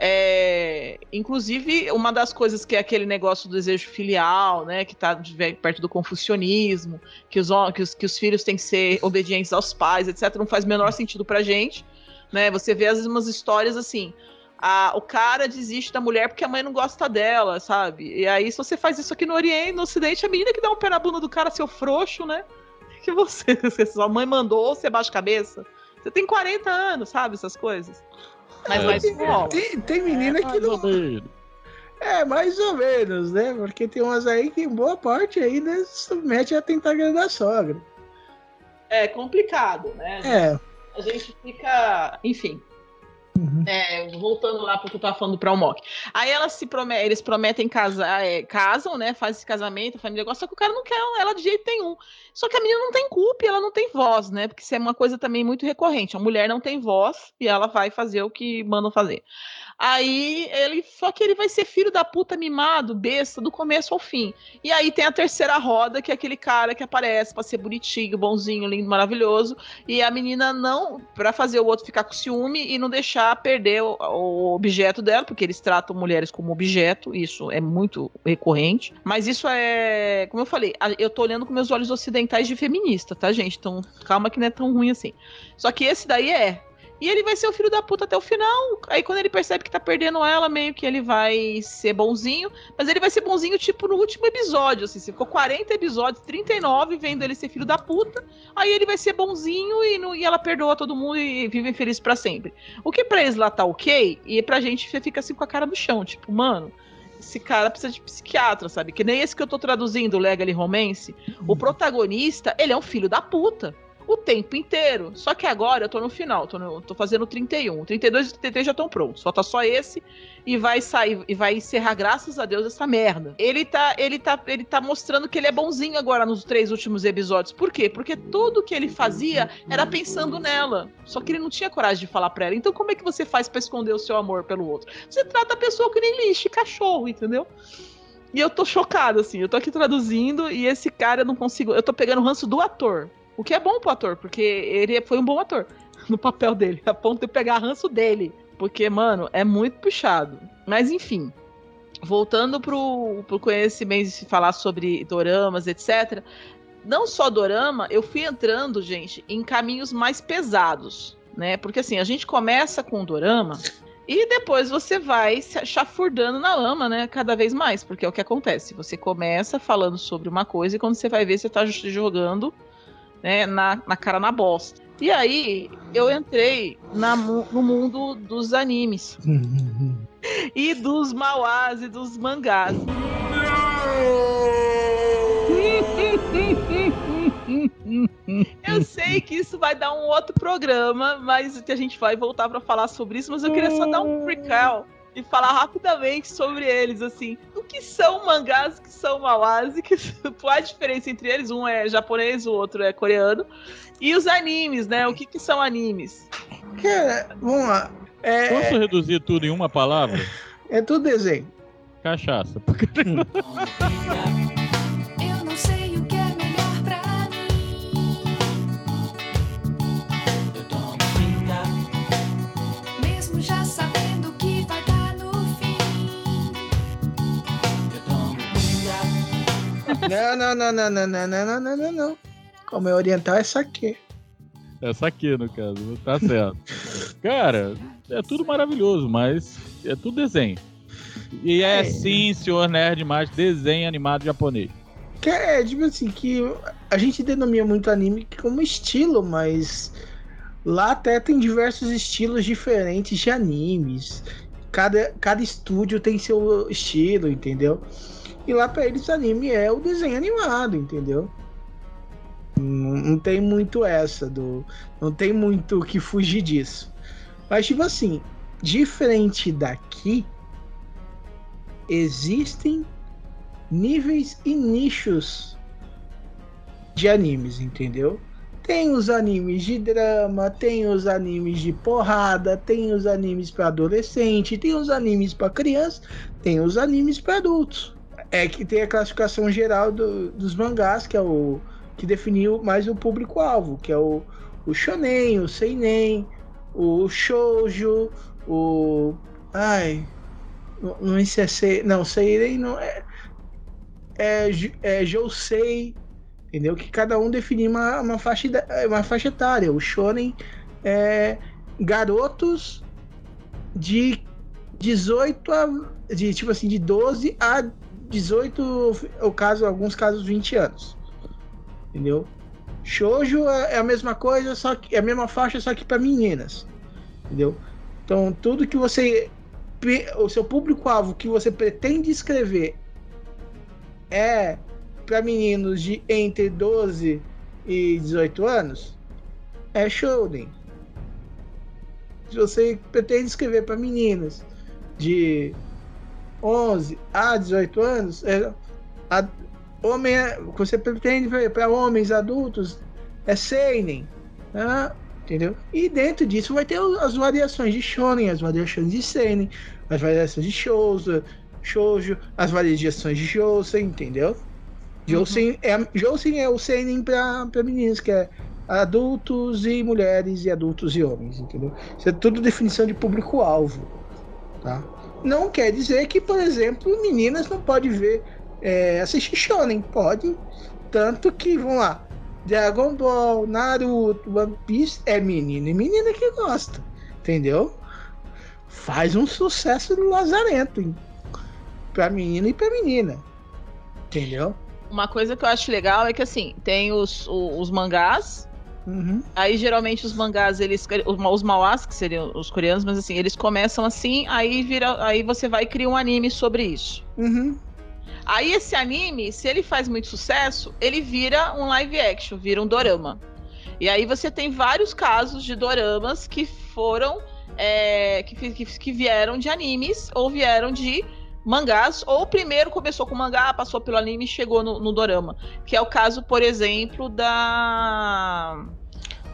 É, inclusive, uma das coisas que é aquele negócio do desejo filial, né, que está perto do confucionismo, que os, que, os, que os filhos têm que ser obedientes aos pais, etc., não faz o menor sentido pra gente. Né? Você vê às vezes umas histórias assim. a- o cara desiste da mulher porque a mãe não gosta dela, sabe? E aí, se você faz isso aqui no Oriente, no Ocidente, a menina que dá um pé na bunda do cara, seu frouxo, né? Que você, se sua mãe mandou, você baixa a cabeça. Você tem 40 anos, sabe? Essas coisas. Mas É. mais. Tem, tem menina que Mais não. É, mais ou menos, né? Porque tem umas aí que, em boa parte, ainda submete a tentar agradar a sogra. É complicado, né? É. A gente fica. Enfim. Uhum. É, voltando lá porque eu tava falando pra Almoc. Aí elas se prome- eles prometem casar, é, casam, né? Faz esse casamento, família gosta, só que o cara não quer ela de jeito nenhum. Só que a menina não tem culpa e ela não tem voz, né? Porque isso é uma coisa também muito recorrente. A mulher não tem voz e ela vai fazer o que mandam fazer. Aí ele. Só que ele vai ser filho da puta mimado, besta, do começo ao fim. E aí tem a terceira roda, que é aquele cara que aparece pra ser bonitinho, bonzinho, lindo, maravilhoso. E a menina não, pra fazer o outro ficar com ciúme e não deixar perder o, o objeto dela, porque eles tratam mulheres como objeto, isso é muito recorrente. Mas isso é, como eu falei, eu tô olhando com meus olhos ocidentais de feminista, tá, gente? Então calma que não é tão ruim assim. Só que esse daí é. E ele vai ser o filho da puta até o final. Aí quando ele percebe que tá perdendo ela, meio que ele vai ser bonzinho. Mas ele vai ser bonzinho, tipo, no último episódio. Assim, você ficou 40 episódios, 39, vendo ele ser filho da puta. Aí ele vai ser bonzinho e, não- e ela perdoa todo mundo e vivem felizes pra sempre. O que pra eles lá tá ok, e pra gente fica assim com a cara no chão. Tipo, mano, esse cara precisa de psiquiatra, sabe? Que nem esse que eu tô traduzindo, Legally Romance. O protagonista, ele é um filho da puta. O tempo inteiro. Só que agora eu tô no final, tô, no- tô fazendo o 31. O 32 e o 33 já estão prontos. Falta só esse e vai sair e vai encerrar, graças a Deus, essa merda. Ele tá, ele tá, ele tá mostrando que ele é bonzinho agora nos três últimos episódios. Por quê? Porque tudo que ele fazia era pensando nela. Só que ele não tinha coragem de falar pra ela. Então como é que você faz pra esconder o seu amor pelo outro? Você trata a pessoa que nem lixo, cachorro, entendeu? E eu tô chocado, assim. Eu tô aqui traduzindo e esse cara eu não consigo. Eu tô pegando o ranço do ator. O que é bom pro ator, porque ele foi um bom ator no papel dele, a ponto de pegar ranço dele. Porque, mano, é muito puxado. Mas enfim. Voltando pro, pro conhecimento de se falar sobre doramas, etc. Não só dorama, eu fui entrando, gente, em caminhos mais pesados, né? Porque assim, a gente começa com o dorama E depois você vai se chafurdando na lama, né? Cada vez mais, porque é o que acontece. Você começa falando sobre uma coisa e quando você vai ver, você tá jogando né, na, na cara na bosta. E aí eu entrei na, no mundo dos animes. e dos mauás e dos mangás. Eu sei que isso vai dar um outro programa, mas que a gente vai voltar para falar sobre isso, mas eu queria só dar um recall e falar rapidamente sobre eles, assim. O que são mangás, o que são mauás, e que, qual a diferença entre eles? Um é japonês, o outro é coreano. E os animes, né? O que, que são animes? Cara, vamos lá. É... Posso reduzir tudo em uma palavra? É tudo desenho. Cachaça. Não, não, não, não, não, não, não, não, não, não. Como é oriental é saque. Essa aqui, no caso, tá certo. Cara, é tudo maravilhoso, mas é tudo desenho. E é, É. sim, senhor Nerd, mais desenho animado japonês. Que é, tipo assim, que a gente denomina muito anime como estilo, mas lá até tem diversos estilos diferentes de animes. Cada, cada estúdio tem seu estilo, entendeu? E lá pra eles anime é o desenho animado, entendeu? Não, não tem muito essa do. Não tem muito que fugir disso. Mas tipo assim, diferente daqui, existem níveis e nichos de animes, entendeu? Tem os animes de drama, tem os animes de porrada, tem os animes para adolescente, tem os animes para criança, tem os animes para adultos. É que tem a classificação geral do- dos mangás, que é o que definiu mais o público-alvo, que é o, o shonen, o seinen, o shoujo, o ai, não, sei se é não, seinen não é é, é Jousei, entendeu? Que cada um definia uma, uma, faixa, uma faixa etária. O Shonen é garotos de 18 a. De, tipo assim, de 12 a 18, o caso, alguns casos 20 anos. Entendeu? Shoujo é é a mesma coisa, só que é a mesma faixa, só que para meninas. Entendeu? Então, tudo que você. O seu público-alvo que você pretende escrever é para meninos de entre 12 e 18 anos, é shounen. Se você pretende escrever para meninas de 11 a 18 anos, é a, homem, é- você pretende para homens adultos é seinen, né? entendeu? E dentro disso vai ter as variações de shonen, as variações de seinen, as variações de shoujo, shoujo, as variações de jousen, entendeu? Jousen é, jousen é o seinen para meninos, que é adultos e mulheres e adultos e homens, entendeu? Isso é tudo definição de público-alvo, tá? Não quer dizer que, por exemplo, meninas não podem ver, é, assistir shonen, pode, tanto que, vamos lá, Dragon Ball, Naruto, One Piece é menino e menina que gosta, entendeu? Faz um sucesso do lazarento? Pra menino e pra menina, entendeu? Uma coisa que eu acho legal é que assim, tem os, o- os mangás. Uhum. Aí geralmente os mangás, eles. Os, mauás, que seriam os coreanos, mas assim, eles começam assim, aí vira. Aí você vai criar um anime sobre isso. Uhum. Aí esse anime, se ele faz muito sucesso, ele vira um live action, vira um dorama. E aí você tem vários casos de doramas que foram. é, que, que, que vieram de animes ou vieram de mangás, ou primeiro começou com mangá, passou pelo anime e chegou no, no dorama. Que é o caso, por exemplo, da.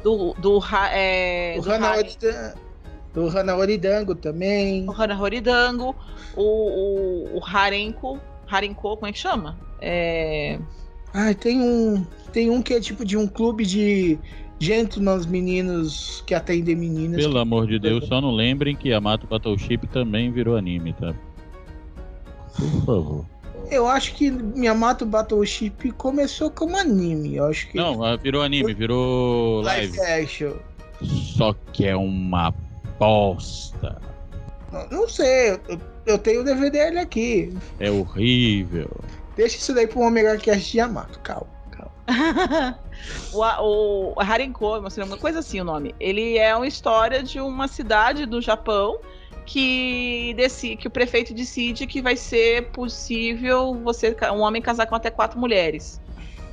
Do. do, é, O do Hana Haren- Orida- o Hana Oridango também. o Hana Horidango, o, o, o Harenko. Harenko, como é que chama? É. Ai, tem um. Tem um que é tipo de um clube de gentlemen meninos que atendem meninas. Pelo amor de Deus, só não lembrem que Yamato Battleship também virou anime, tá? Por favor. Eu acho que Yamato Battleship começou como anime. Eu acho que. Não, virou anime, virou live. live action. Só que é uma bosta. Não sei, eu, eu tenho o DVD dele aqui. É horrível. Deixa isso daí pro Omega Cast de Yamato, calma. o, o Harenko, uma coisa assim o nome. Ele é uma história de uma cidade do Japão que, decide, que o prefeito decide que vai ser possível você um homem casar com até quatro mulheres.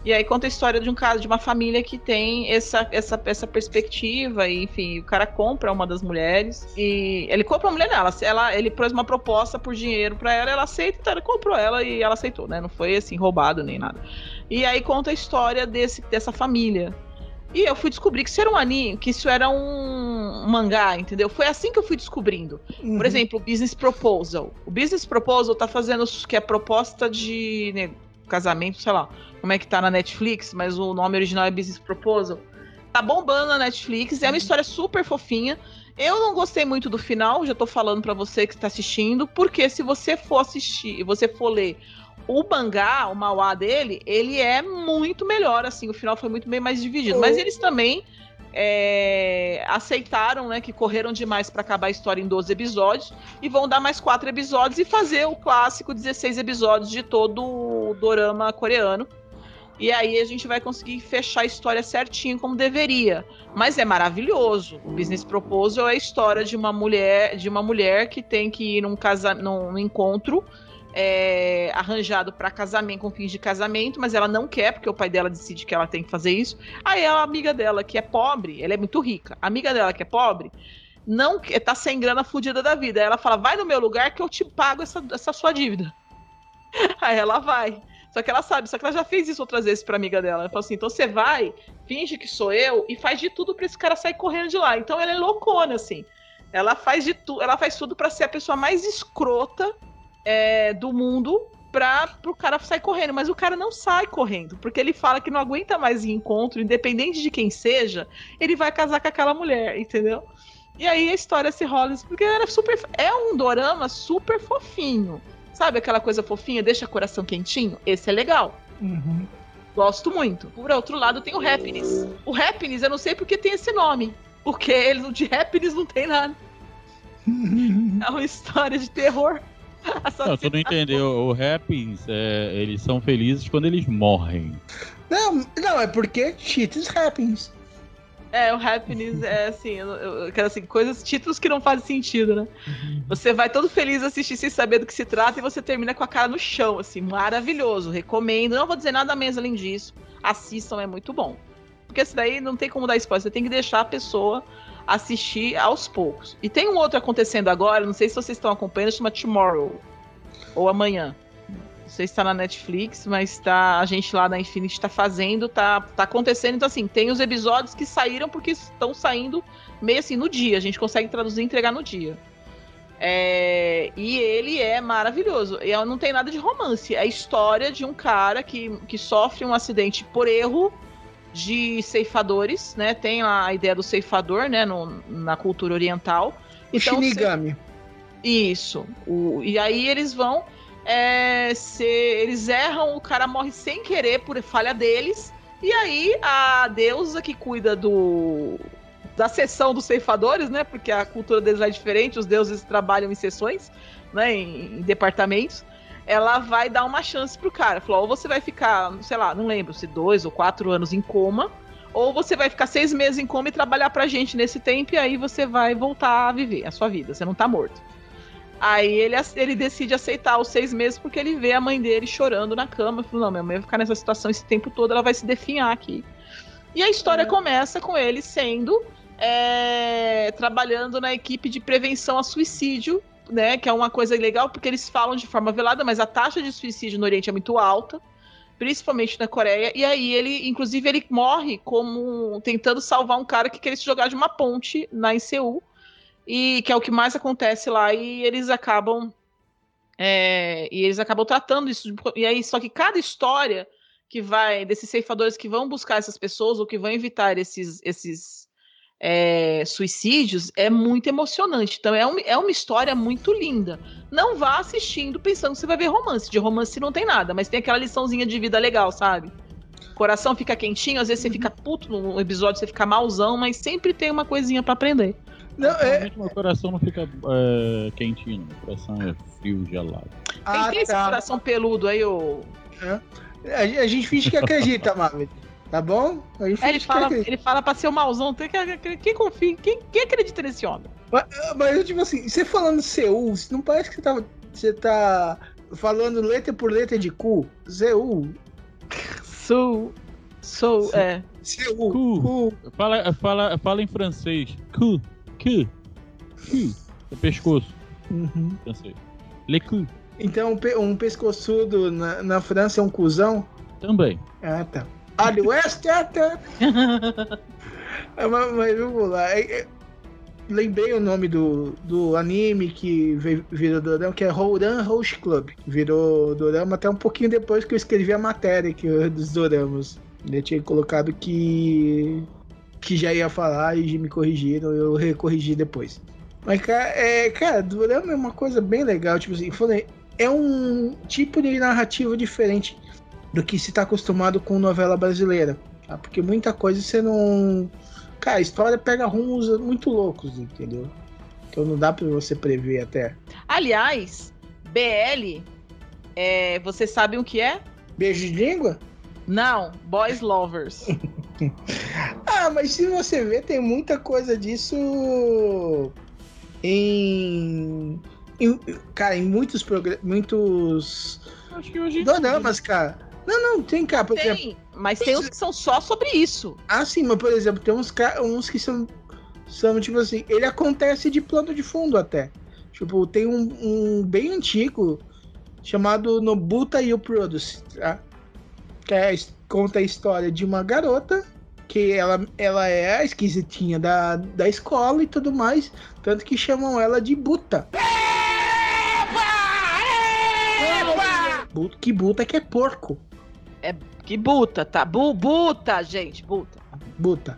E aí conta a história de um caso de uma família que tem essa, essa, essa perspectiva, e, enfim, o cara compra uma das mulheres e ele compra uma mulher nela, ela, ele pôs uma proposta por dinheiro para ela, ela aceita, então ele comprou ela e ela aceitou, né? Não foi assim roubado nem nada. E aí conta a história desse, dessa família. E eu fui descobrir que isso era um anime, que isso era um mangá, entendeu? Foi assim que eu fui descobrindo. Uhum. Por exemplo, o Business Proposal. O Business Proposal tá fazendo que é proposta de né, casamento, sei lá, como é que tá na Netflix, mas o nome original é Business Proposal. Tá bombando na Netflix, é uma história super fofinha. Eu não gostei muito do final, já tô falando para você que está assistindo, porque se você for assistir, você for ler o mangá, o mauá dele, ele é muito melhor, assim, o final foi muito bem mais dividido. Mas eles também é, aceitaram, né, que correram demais para acabar a história em 12 episódios e vão dar mais quatro episódios e fazer o clássico 16 episódios de todo o dorama coreano. E aí a gente vai conseguir fechar a história certinho como deveria. Mas é maravilhoso. O Business Proposal é a história de uma mulher, de uma mulher que tem que ir num, casa, num encontro é, arranjado para casamento, com fins de casamento, mas ela não quer, porque o pai dela decide que ela tem que fazer isso. Aí a amiga dela, que é pobre, ela é muito rica, a amiga dela, que é pobre, não tá sem grana fudida da vida. Aí ela fala: vai no meu lugar que eu te pago essa, essa sua dívida. Aí ela vai. Só que ela sabe, só que ela já fez isso outras vezes pra amiga dela. Ela falou assim: então você vai, finge que sou eu e faz de tudo pra esse cara sair correndo de lá. Então ela é loucona, assim. Ela faz de tudo, ela faz tudo para ser a pessoa mais escrota é, do mundo para o cara sair correndo, mas o cara não sai correndo, porque ele fala que não aguenta mais encontro, independente de quem seja, ele vai casar com aquela mulher, entendeu? E aí a história se rola, porque era super, é um dorama super fofinho. Sabe aquela coisa fofinha, deixa o coração quentinho? Esse é legal. Uhum. Gosto muito. Por outro lado, tem o Happiness. O Happiness, eu não sei porque tem esse nome. Porque ele, de Happiness não tem nada. é uma história de terror. Não, tu não entendeu. O Happins, é, eles são felizes quando eles morrem. Não, não, é porque cheats happens. É, o happiness é assim, eu, eu, quero assim, coisas, títulos que não fazem sentido, né? Uhum. Você vai todo feliz assistir sem saber do que se trata e você termina com a cara no chão, assim, maravilhoso. Recomendo. Não vou dizer nada mesmo além disso. Assistam, é muito bom. Porque isso daí não tem como dar spoiler, você tem que deixar a pessoa assistir aos poucos. E tem um outro acontecendo agora, não sei se vocês estão acompanhando, chama Tomorrow. Ou amanhã. Não sei se está na Netflix, mas tá, a gente lá na Infinity está fazendo, tá, tá acontecendo. Então, assim, tem os episódios que saíram porque estão saindo meio assim no dia. A gente consegue traduzir e entregar no dia. É, e ele é maravilhoso. E não tem nada de romance. É a história de um cara que, que sofre um acidente por erro de ceifadores, né? Tem a ideia do ceifador, né? No, na cultura oriental. O então, Shinigami. Isso. O, e aí eles vão. É, ser, eles erram, o cara morre sem querer por falha deles. E aí a deusa que cuida do da seção dos ceifadores, né? Porque a cultura deles é diferente, os deuses trabalham em seções, né? Em, em departamentos ela vai dar uma chance pro cara. Falou, ou você vai ficar, sei lá, não lembro se dois ou quatro anos em coma, ou você vai ficar seis meses em coma e trabalhar pra gente nesse tempo, e aí você vai voltar a viver a sua vida, você não tá morto. Aí ele, ele decide aceitar os seis meses porque ele vê a mãe dele chorando na cama. Falou, não, minha mãe vai ficar nessa situação esse tempo todo, ela vai se definhar aqui. E a história é. começa com ele sendo é, trabalhando na equipe de prevenção a suicídio né, que é uma coisa legal porque eles falam de forma velada, mas a taxa de suicídio no Oriente é muito alta, principalmente na Coreia. E aí ele, inclusive, ele morre como tentando salvar um cara que queria se jogar de uma ponte na Seul, e que é o que mais acontece lá. E eles acabam é, e eles acabam tratando isso. E aí, só que cada história que vai desses ceifadores que vão buscar essas pessoas ou que vão evitar esses esses é, suicídios é muito emocionante. Então é, um, é uma história muito linda. Não vá assistindo pensando que você vai ver romance. De romance não tem nada, mas tem aquela liçãozinha de vida legal, sabe? Coração fica quentinho, às vezes você fica puto no episódio, você fica malzão, mas sempre tem uma coisinha para aprender. Não, é. Meu coração não fica é, quentinho, meu coração é frio, gelado. Quem Ah, tem esse tá. coração peludo aí, ô? A, a gente finge que acredita, Marvel. Tá bom? A gente É, ele fala, acredita. ele fala pra ser o mauzão. Tem que, quem, quem confia, quem, quem acredita nesse homem? Mas, mas, tipo assim, você falando Seul, não parece que você tá, você tá falando letra por letra de cu? Seul. Sou. Sou, é. Seul. Cu. Cu. Fala, fala, fala em francês. Cu. Cu. Cu. É pescoço. Uhum. Francês. Le cu. Então, um um pescoçudo na, na França é um cuzão? Também. Ah, tá. Ali West, ah, tá. É, mas, mas vamos lá. É- é- lembrei o nome do, do anime que virou Dorama, que é Houran Host Club. Virou Dorama até um pouquinho depois que eu escrevi a matéria que, dos Doramas. Eu tinha colocado que. que já ia falar e me corrigiram, eu recorrigi depois. Mas, cara, é, cara, Dorama é uma coisa bem legal. Tipo assim, falei, é um tipo de narrativa diferente do que se tá acostumado com novela brasileira. tá? Porque muita coisa você não. Cara, a história pega rumos muito loucos, entendeu? Então não dá pra você prever até. Aliás, BL, é, vocês sabem o que é? Beijo de língua? Não, Boys Lovers. Ah, mas se você ver, tem muita coisa disso em. em- cara, em muitos programas. Muitos. Acho que hoje. Doramas, cara. Não, não, tem, exemplo, Tem, mas tem uns que são só sobre isso. Ah, sim, mas por exemplo, tem uns, ca- uns que são, são tipo assim, ele acontece de plano de fundo até. Tipo, tem um, um bem antigo chamado Nobuta You Produce, tá? Que é, conta a história de uma garota que ela, ela é a esquisitinha da, da escola e tudo mais, tanto que chamam ela de Buta. Bu- Que Buta que é porco. Que buta, tá? Bu, buta, gente, buta. Buta.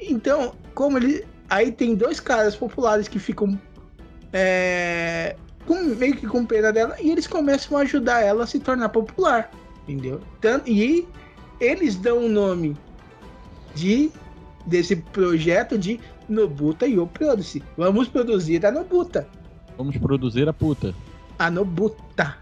Então, como ele. Aí tem dois caras populares que ficam. É, com, meio que com pena dela. E eles começam a ajudar ela a se tornar popular. Entendeu? Tanto, e eles dão o nome de desse projeto de Nobuta Yo Produce. Vamos produzir a Nobuta. Vamos produzir a puta. A Nobuta.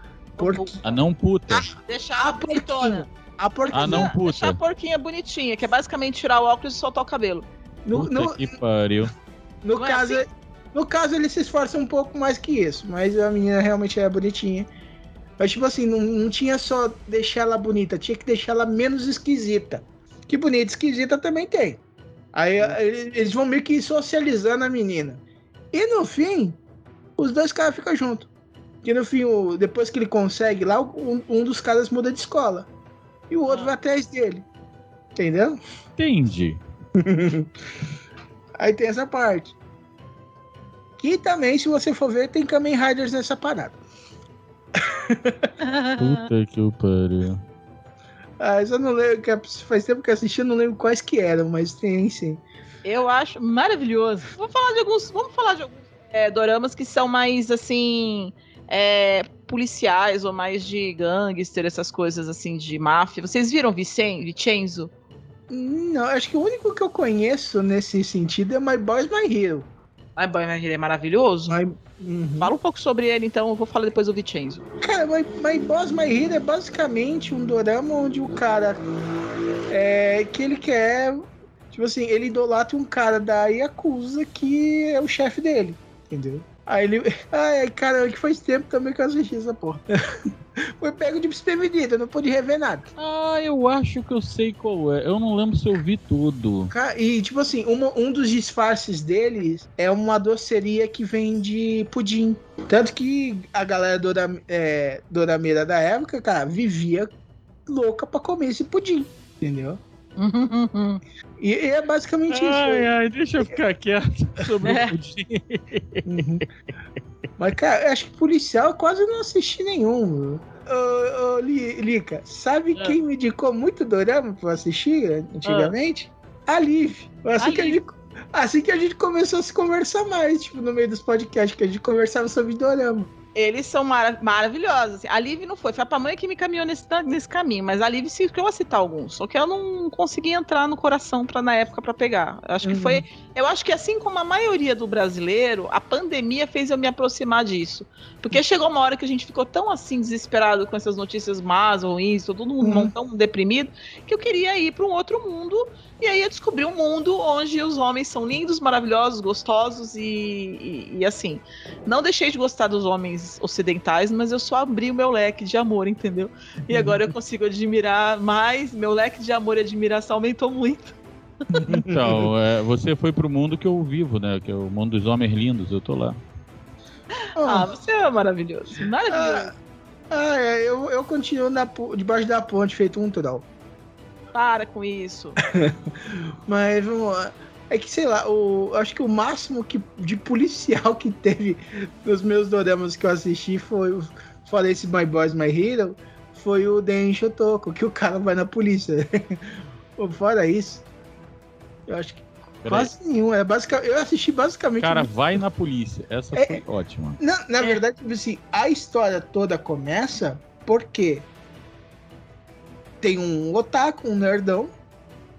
A não puta. Deixar a bonitona. porquinha. A porquinha. A não Deixar a puta. porquinha bonitinha, que é basicamente tirar o óculos e soltar o cabelo. No, Puta no, que pariu. No Não é caso, assim? no caso, ele se esforça um pouco mais que isso, mas a menina realmente é bonitinha. Mas, tipo assim, não, não tinha só deixar ela bonita, tinha que deixar ela menos esquisita. Que bonita e esquisita também tem. Aí ele- eles vão meio que socializando a menina. E no fim, os dois caras ficam juntos. E no fim, o- depois que ele consegue lá, um, um dos caras muda de escola. E o outro Ah. vai atrás dele. Entendeu? Entendi. Aí tem essa parte. Que também, se você for ver, tem Kamen Riders nessa parada. Puta que o pariu. Ah, eu não lembro, que faz tempo que eu assisti, eu não lembro quais que eram, mas tem sim. Eu acho maravilhoso. Vamos falar de alguns. Vamos falar de alguns é, doramas que são mais assim. É, policiais ou mais de gangster, essas coisas assim de máfia. Vocês viram Vicen, Vicenzo? Não, acho que o único que eu conheço nesse sentido é My Boys My Hero. Ai, boy, mas ele é maravilhoso. My... Uhum. Fala um pouco sobre ele, então eu vou falar depois do Vicenzo. Cara, My, My Boss My Hero é basicamente um dorama onde o cara é que ele quer, tipo assim, ele idolatra um cara da Yakuza que é o chefe dele, entendeu? Aí ele, ai, cara, que faz tempo também que eu assisti essa porra. Foi pego de desprevenido, eu não pude rever nada. Ah, eu acho que eu sei qual é. Eu não lembro se eu vi tudo. E, tipo assim, uma- um dos disfarces deles é uma doceria que vende pudim. Tanto que a galera dora, é, dorameira da época, cara, vivia louca pra comer esse pudim. Entendeu? E, e é basicamente Ai, isso. ai, deixa eu ficar quieto sobre É. o pudim. Uhum. Mas, cara, acho que policial eu quase não assisti nenhum. Ô, ô, Li- Lica, sabe É. quem me indicou muito dorama pra assistir antigamente? A Liv. Assim, A que a Liv. gente, assim que a gente começou a se conversar mais, tipo, no meio dos podcasts, que a gente conversava sobre dorama. Eles são mara maravilhosos. A Liv não foi, foi a pamonha que me caminhou nesse, nesse caminho, mas a Liv se eu a citar alguns. Só que eu não consegui entrar no coração pra, na época pra pegar. Eu acho que Uhum. foi. Eu acho que assim como a maioria do brasileiro, a pandemia fez eu me aproximar disso. Porque chegou uma hora que a gente ficou tão assim desesperado com essas notícias más, ruins, todo mundo Uhum. tão deprimido, que eu queria ir pra um outro mundo. E aí eu descobri um mundo onde os homens são lindos, maravilhosos, gostosos e, e- e assim. Não deixei de gostar dos homens ocidentais, mas eu só abri o meu leque de amor, entendeu? E agora eu consigo admirar mais, meu leque de amor e admiração aumentou muito. Então, é, você foi pro mundo que eu vivo, né? Que é o mundo dos homens lindos, eu tô lá. Ah, você é maravilhoso. Maravilhoso. Ah, é, eu, eu continuo na, debaixo da ponte, feito um troll. Para com isso. Mas vamos lá. É que, sei lá, o, acho que o máximo que, de policial que teve nos meus doramas que eu assisti foi o Falei esse My Boys My Hero, foi o Den Shotoko, que o cara vai na polícia. Fora isso, eu acho que quase nenhum. É basica, eu assisti basicamente. Cara, vai na polícia. Essa É- foi ótima. Na, na verdade, tipo assim, a história toda começa porque tem um otaku, um nerdão,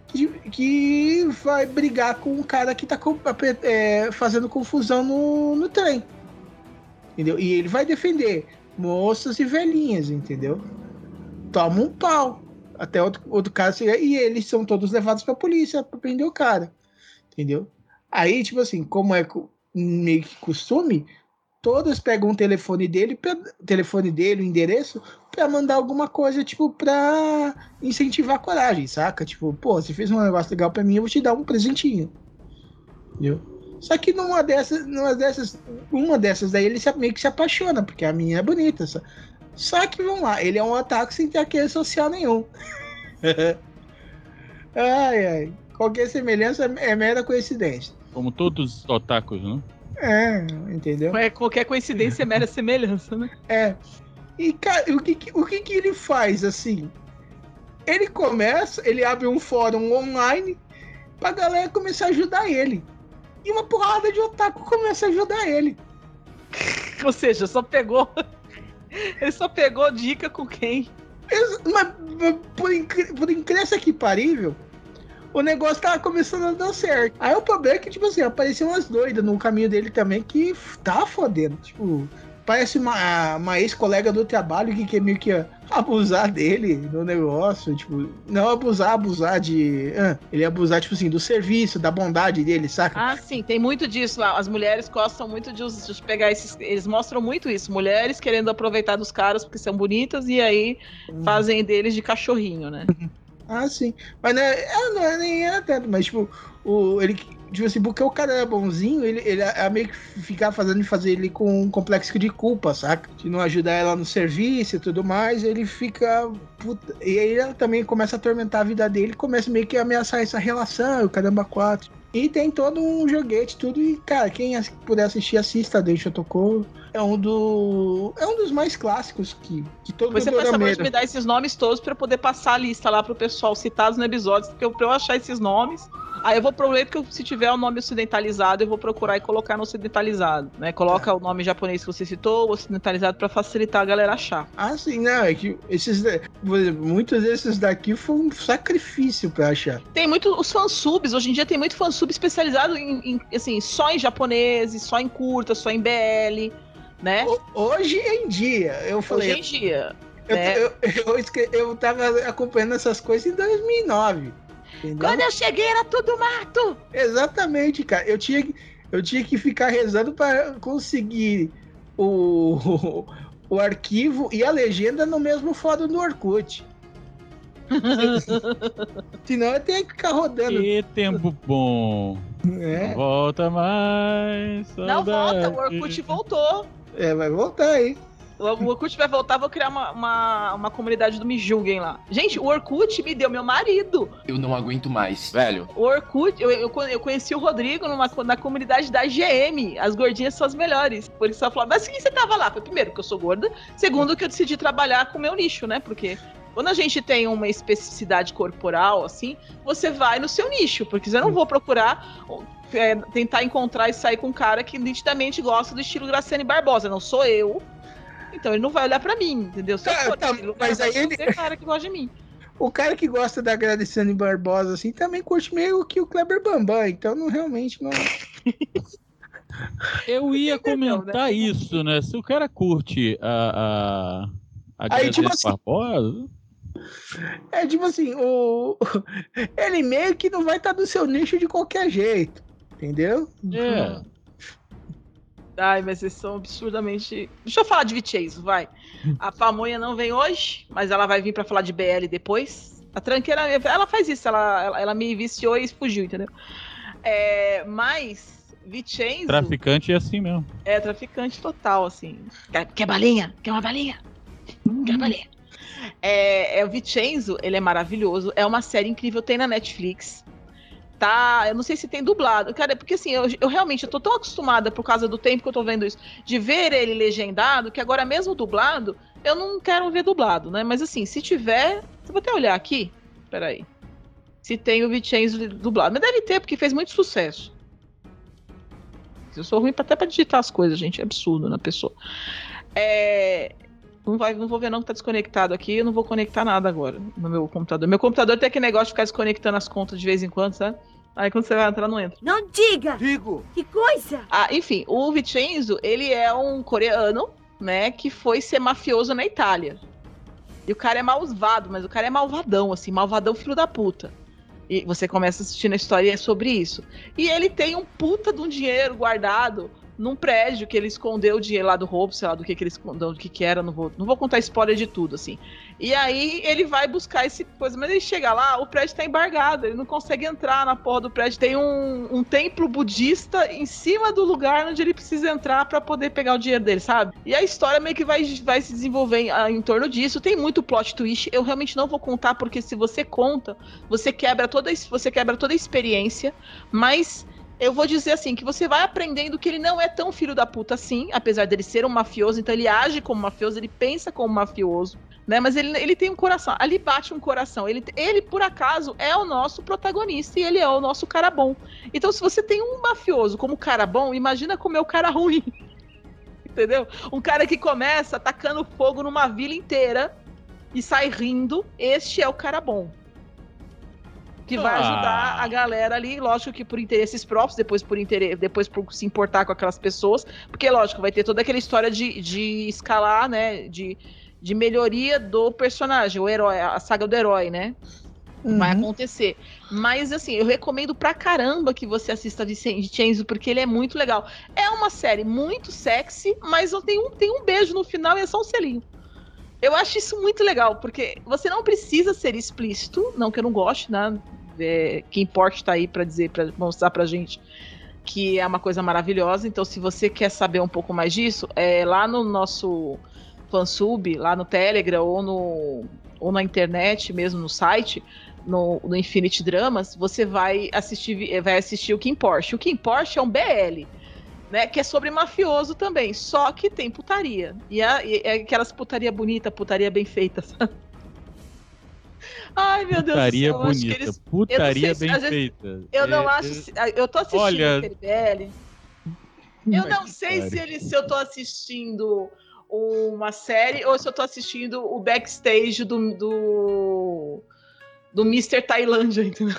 que, que vai brigar com um cara que tá com- é, fazendo confusão no, no trem. Entendeu? E ele vai defender moças e velhinhas, entendeu? Toma um pau. Até outro, outro chegar. E eles são todos levados pra polícia pra prender o cara. Entendeu? Aí, tipo assim, como é meio que costume, todas pegam o telefone dele, pra- telefone dele, o endereço, pra mandar alguma coisa, tipo, pra incentivar a coragem, saca? Tipo, pô, você fez um negócio legal pra mim, eu vou te dar um presentinho. Entendeu? Só que numa dessas, numa dessas, uma dessas daí ele meio que se apaixona, porque a minha é bonita. Só, só que vamos lá, ele é um otaku sem ter aquele social nenhum. ai, ai. Qualquer semelhança é mera coincidência. Como todos os otakus, né? É, entendeu? É, qualquer coincidência é mera semelhança, né? É. E, cara, o que, que- o que, que ele faz, assim? Ele começa, ele abre um fórum online pra galera começar a ajudar ele. E uma porrada de otaku começa a ajudar ele. Ou seja, só pegou. Ele só pegou dica com quem? Mas, mas por, incri- por incrível que parível, o negócio tava começando a dar certo. Aí o problema é que, tipo assim, apareceu umas doidas no caminho dele também que tá fodendo. Tipo, parece uma, uma ex-colega do trabalho que quer meio que abusar dele no negócio. Tipo, não abusar, abusar de. ah, ele abusar, tipo assim, do serviço, da bondade dele, saca? Ah, sim, tem muito disso. As mulheres gostam muito de, os- de pegar esses. Eles mostram muito isso. Mulheres querendo aproveitar dos caras porque são bonitas e aí fazem deles de cachorrinho, né? Ah, sim. Mas não é, é, não é- nem era tanto, mas tipo, o, ele, tipo assim, porque o cara era bonzinho, ele, ele é meio que ficar fazendo fazer ele com um complexo de culpa, saca? De não ajudar ela no serviço e tudo mais, ele fica. puta- E aí ela também começa a atormentar a vida dele, começa meio que a ameaçar essa relação, o caramba, quatro. E tem todo um joguete, tudo. E, cara, quem puder assistir, assista, deixa tocou. É um do. É um dos mais clássicos que, que todo Depois você mundo faz favor de dorameiro- me dar esses nomes todos pra eu poder passar a lista lá pro pessoal citados no episódio, porque eu- pra eu achar esses nomes. Aí eu vou procurar, porque eu- se tiver o nome ocidentalizado, eu vou procurar e colocar no ocidentalizado, né? Coloca o nome japonês que você citou, ocidentalizado, pra facilitar a galera achar. Ah, sim, não, é que esses, exemplo, muitos desses daqui foi um sacrifício pra achar. Tem muito os fansubs, hoje em dia tem muito fansub especializado em, em, assim, só em japoneses, só em curta, só em BL, né? Ho- Hoje em dia, eu falei, Hoje em dia. eu, né? eu, eu, esque- eu tava acompanhando essas coisas em 2009. Entendeu? Quando eu cheguei era tudo mato! Exatamente, cara. Eu tinha, que- eu tinha que ficar rezando para conseguir o, o arquivo e a legenda no mesmo fórum do Orkut. Senão eu tenho que ficar rodando. Que tempo bom. É, Volta mais. Não saudade. volta, o Orkut voltou. é, vai voltar aí. O Orkut vai voltar, vou criar uma, uma, uma comunidade do Me Julguem lá. Gente, o Orkut me deu meu marido. Eu não aguento mais. Velho, O Orkut, eu, eu, eu conheci o Rodrigo numa, na comunidade da GM. As gordinhas são as melhores. Por isso ela falou, mas que você tava lá? Foi primeiro, que eu sou gorda. Segundo, que eu decidi trabalhar com o meu nicho, né? Porque quando a gente tem uma especificidade corporal, assim, você vai no seu nicho. Porque eu não vou procurar é, tentar encontrar e sair com um cara que nitidamente gosta do estilo Graciane Barbosa. Não sou eu. Então ele não vai olhar pra mim, entendeu? Se eu Tá, for tá, lugar, mas aí ele- você, cara que gosta de mim. O cara que gosta da Agradecendo Barbosa, assim, também curte meio que o Kleber Bambam, então não realmente não. Eu ia Entendeu, comentar isso, né? Se o cara curte a. a... a Aí, tipo assim- Barbosa, É tipo assim, o... ele meio que não vai estar no seu nicho de qualquer jeito, entendeu? é. Ai, mas vocês são absurdamente. Deixa eu falar de Vicenzo, vai. A Pamonha não vem hoje, mas ela vai vir pra falar de BL depois. A tranqueira, ela faz isso, ela, ela, ela me viciou e fugiu, entendeu? É, mas Vicenzo Traficante é assim mesmo. é traficante total, assim. Quer, quer balinha? Quer uma balinha? Quer uma balinha? É, é, o Vicenzo, ele é maravilhoso. É uma série incrível, tem na Netflix. Tá, eu não sei se tem dublado. Cara, porque assim, eu, eu realmente eu tô tão acostumada por causa do tempo que eu tô vendo isso, de ver ele legendado, que agora mesmo dublado, eu não quero ver dublado, né? Mas assim, se tiver, eu vou até olhar aqui. Peraí. Se tem o Vicenzo dublado. Mas deve ter, porque fez muito sucesso. Eu sou ruim até pra digitar as coisas, gente. É absurdo na pessoa. É, Não, vai, não vou ver não que tá desconectado aqui. Eu não vou conectar nada agora no meu computador. Meu computador tem aquele negócio de ficar desconectando as contas de vez em quando, sabe? Aí quando você vai entrar, não entra. Não diga! Digo. Que coisa! Ah, enfim, o Vincenzo, ele é um coreano, né, que foi ser mafioso na Itália. E o cara é malvado, mas o cara é malvadão, assim, malvadão filho da puta. E você começa assistindo a história e é sobre isso. E ele tem um puta de um dinheiro guardado num prédio que ele escondeu o dinheiro lá do roubo, sei lá do que, que ele escondeu, do que, que era, não vou, não vou contar spoiler de tudo, assim. E aí ele vai buscar esse coisa, mas ele chega lá, o prédio tá embargado, ele não consegue entrar na porra do prédio. Tem um, um templo budista em cima do lugar onde ele precisa entrar pra poder pegar o dinheiro dele, sabe? E a história meio que vai, vai se desenvolver em, em torno disso. Tem muito plot twist, eu realmente não vou contar, porque se você conta, você quebra toda, você quebra toda a experiência, mas eu vou dizer assim, que você vai aprendendo que ele não é tão filho da puta assim, apesar dele ser um mafioso, então ele age como mafioso, ele pensa como mafioso, né? Mas ele, ele tem um coração, ali bate um coração. Ele, ele, por acaso, é o nosso protagonista e ele é o nosso cara bom. Então, se você tem um mafioso como cara bom, imagina como é o cara ruim. Entendeu? Um cara que começa atacando fogo numa vila inteira e sai rindo, este é o cara bom que vai Ah. ajudar a galera ali, lógico que por interesses próprios, depois por interesse, depois por se importar com aquelas pessoas, porque lógico, vai ter toda aquela história de, de escalar, né, de, de melhoria do personagem, o herói, a saga do herói, né? Vai Uhum. acontecer. Mas assim, eu recomendo pra caramba que você assista Vincenzo, porque ele é muito legal. É uma série muito sexy, mas não tem um, tem um beijo no final e é só um selinho. Eu acho isso muito legal, porque você não precisa ser explícito, não que eu não goste, né? É, quem importa tá aí pra dizer, para mostrar pra gente que é uma coisa maravilhosa. Então, se você quer saber um pouco mais disso, é lá no nosso fansub, lá no Telegram ou, no, ou na internet, mesmo no site, no, no Infinity Dramas, você vai assistir, vai assistir o Kim Porsche. O Kim Porsche é um BL. Né, que é sobre mafioso também, só que tem putaria. E, e é aquelas putaria bonita, putaria bem feita, sabe? Ai, meu Deus Putaria do céu, bonita. eles- Putaria se- bem vezes- feita. Eu não É, acho. Eu tô assistindo Olha- aquele BL. Eu não sei se, ele, se eu tô assistindo uma série ou se eu tô assistindo o backstage do. do, do Mr. Tailândia, entendeu?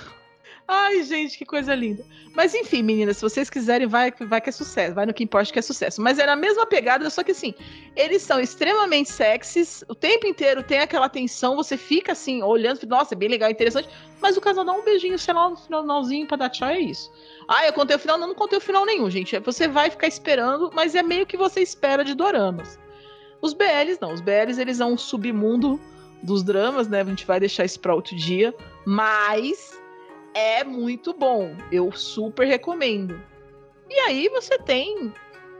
Ai, gente, que coisa linda. Mas enfim, meninas, se vocês quiserem, vai, vai que é sucesso. Vai no que importa que é sucesso. Mas é na mesma pegada, só que assim, eles são extremamente sexys. O tempo inteiro tem aquela tensão, você fica assim, olhando, nossa, é bem legal, interessante. Mas o casal dá um beijinho, sei lá, no finalzinho pra dar tchau, é isso. Ah, eu contei o final, não, não contei o final nenhum, gente. Você vai ficar esperando, mas é meio que você espera de doramas. Os BLs não, os BLs eles são um submundo dos dramas, né? A gente vai deixar isso pra outro dia, mas é muito bom. Eu super recomendo. E aí você tem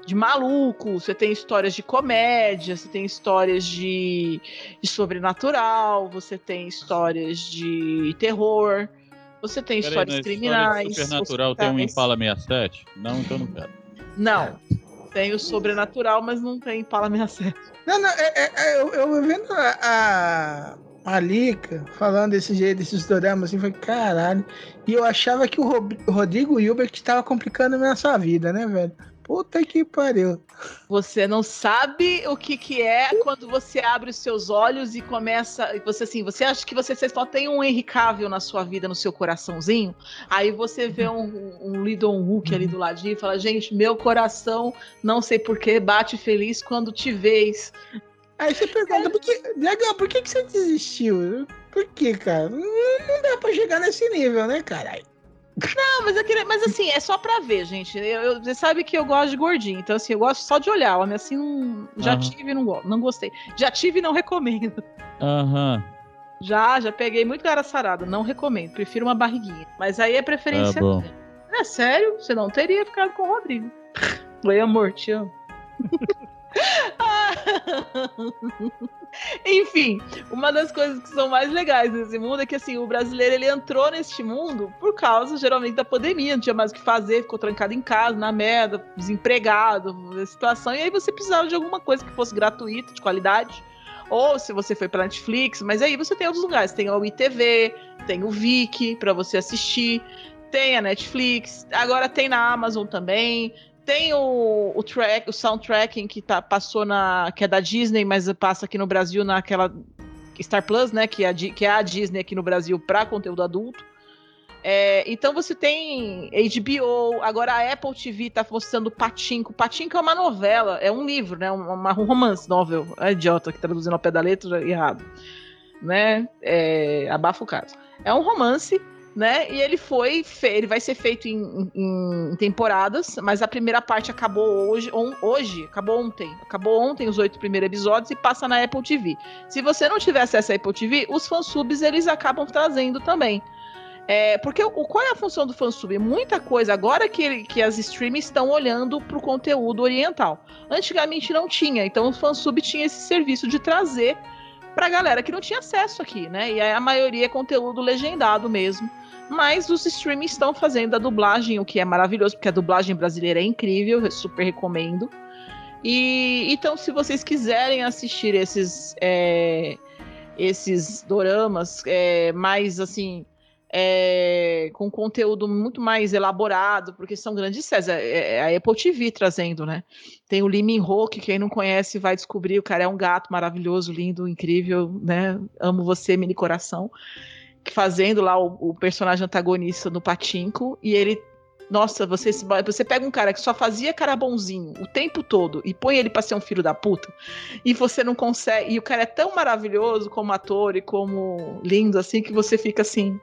de maluco, você tem histórias de comédia, você tem histórias de, de sobrenatural, você tem histórias de terror, você tem Peraí, histórias na criminais. História de Supernatural tem um hospitais. Impala 67? Não, então não quero. Não. Tem o sobrenatural, mas não tem Impala 67. Não, não, é, é- é- eu, eu vendo a, a, a Lika falando desse jeito, desses doramas, assim, foi caralho. E eu achava que o Rodrigo Hilbert tava complicando a nossa vida, né, velho? Puta que pariu. Você não sabe o que, que é quando você abre os seus olhos e começa. e Você assim, você acha que você, você só tem um Henry Cavill na sua vida, no seu coraçãozinho. Aí você vê um, um Lidon Hulk ali do ladinho e fala: Gente, meu coração, não sei porquê, bate feliz quando te vês. Aí você pergunta, por que, Diagão, por que, que você desistiu? Por que, cara? Não, não dá pra chegar nesse nível, né, caralho? Não, mas, eu queria, mas assim, é só pra ver, gente. Eu, eu- você sabe que eu gosto de gordinho, então assim, eu gosto só de olhar. Homem assim, não, já Aham. tive e não, não gostei. Já tive e não recomendo. Aham. Já, já peguei muito cara sarado, não recomendo. Prefiro uma barriguinha. Mas aí é preferência bom. minha. É sério, você não teria ficado com o Rodrigo. Oi, amor, te amo. Enfim, uma das coisas que são mais legais nesse mundo é que assim, o brasileiro ele entrou neste mundo por causa geralmente da pandemia, não tinha mais o que fazer, ficou trancado em casa, na merda, desempregado, situação, e aí você precisava de alguma coisa que fosse gratuita, de qualidade. Ou se você foi pra Netflix, mas aí você tem outros lugares, tem o ITV, tem o Viki pra você assistir, tem a Netflix, agora tem na Amazon também, tem o, o track, o soundtracking que tá, passou na. que é da Disney, mas passa aqui no Brasil naquela. Star Plus, né? Que é a, que é a Disney aqui no Brasil para conteúdo adulto. É, então você tem HBO, agora a Apple TV tá mostrando Patinco. Patinco é uma novela, é um livro, né? Um, uma- um romance novel. É idiota que traduzindo ao pé da letra errado. Né? É, abafa o caso. É um romance né? E ele foi, ele vai ser feito em, em- em temporadas, mas a primeira parte acabou hoje, on- hoje, acabou ontem, acabou ontem os oito primeiros episódios e passa na Apple TV. Se você não tiver acesso à Apple TV, os fansubs eles acabam trazendo também. É, porque o, qual é a função do fansub? Muita coisa, agora que, que as streams estão olhando para o conteúdo oriental. Antigamente não tinha, então o fansub tinha esse serviço de trazer pra galera que não tinha acesso aqui, né? E a maioria é conteúdo legendado mesmo. Mas os streamings estão fazendo a dublagem, o que é maravilhoso, porque a dublagem brasileira é incrível, eu super recomendo. E então, se vocês quiserem assistir esses é, esses doramas é, mais assim é, com conteúdo muito mais elaborado, porque são grandes séries. É, é a Apple TV trazendo, né? Tem o Lee Min que quem não conhece vai descobrir. O cara é um gato maravilhoso, lindo, incrível, né? Amo você, mini coração. Fazendo lá o, o personagem antagonista no Patinco. E ele. Nossa, você, você pega um cara que só fazia cara bonzinho o tempo todo e põe ele pra ser um filho da puta, e você não consegue. E o cara é tão maravilhoso como ator e como lindo assim que você fica assim.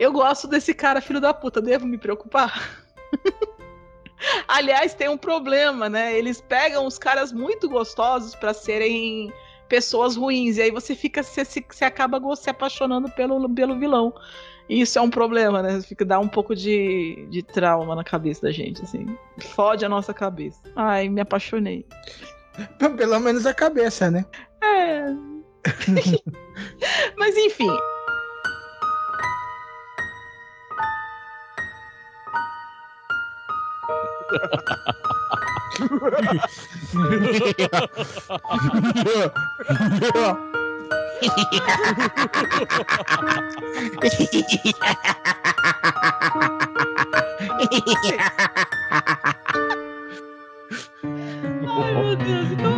Eu gosto desse cara, filho da puta, devo me preocupar? Aliás, tem um problema, né? Eles pegam os caras muito gostosos pra serem pessoas ruins, e aí você fica, você, se, você acaba se apaixonando pelo, pelo vilão. E isso é um problema, né? Fica dá um pouco de, de trauma na cabeça da gente, assim. Fode a nossa cabeça. Ai, me apaixonei. Pelo menos a cabeça, né? É. Mas enfim. Ai, meu Deus, então.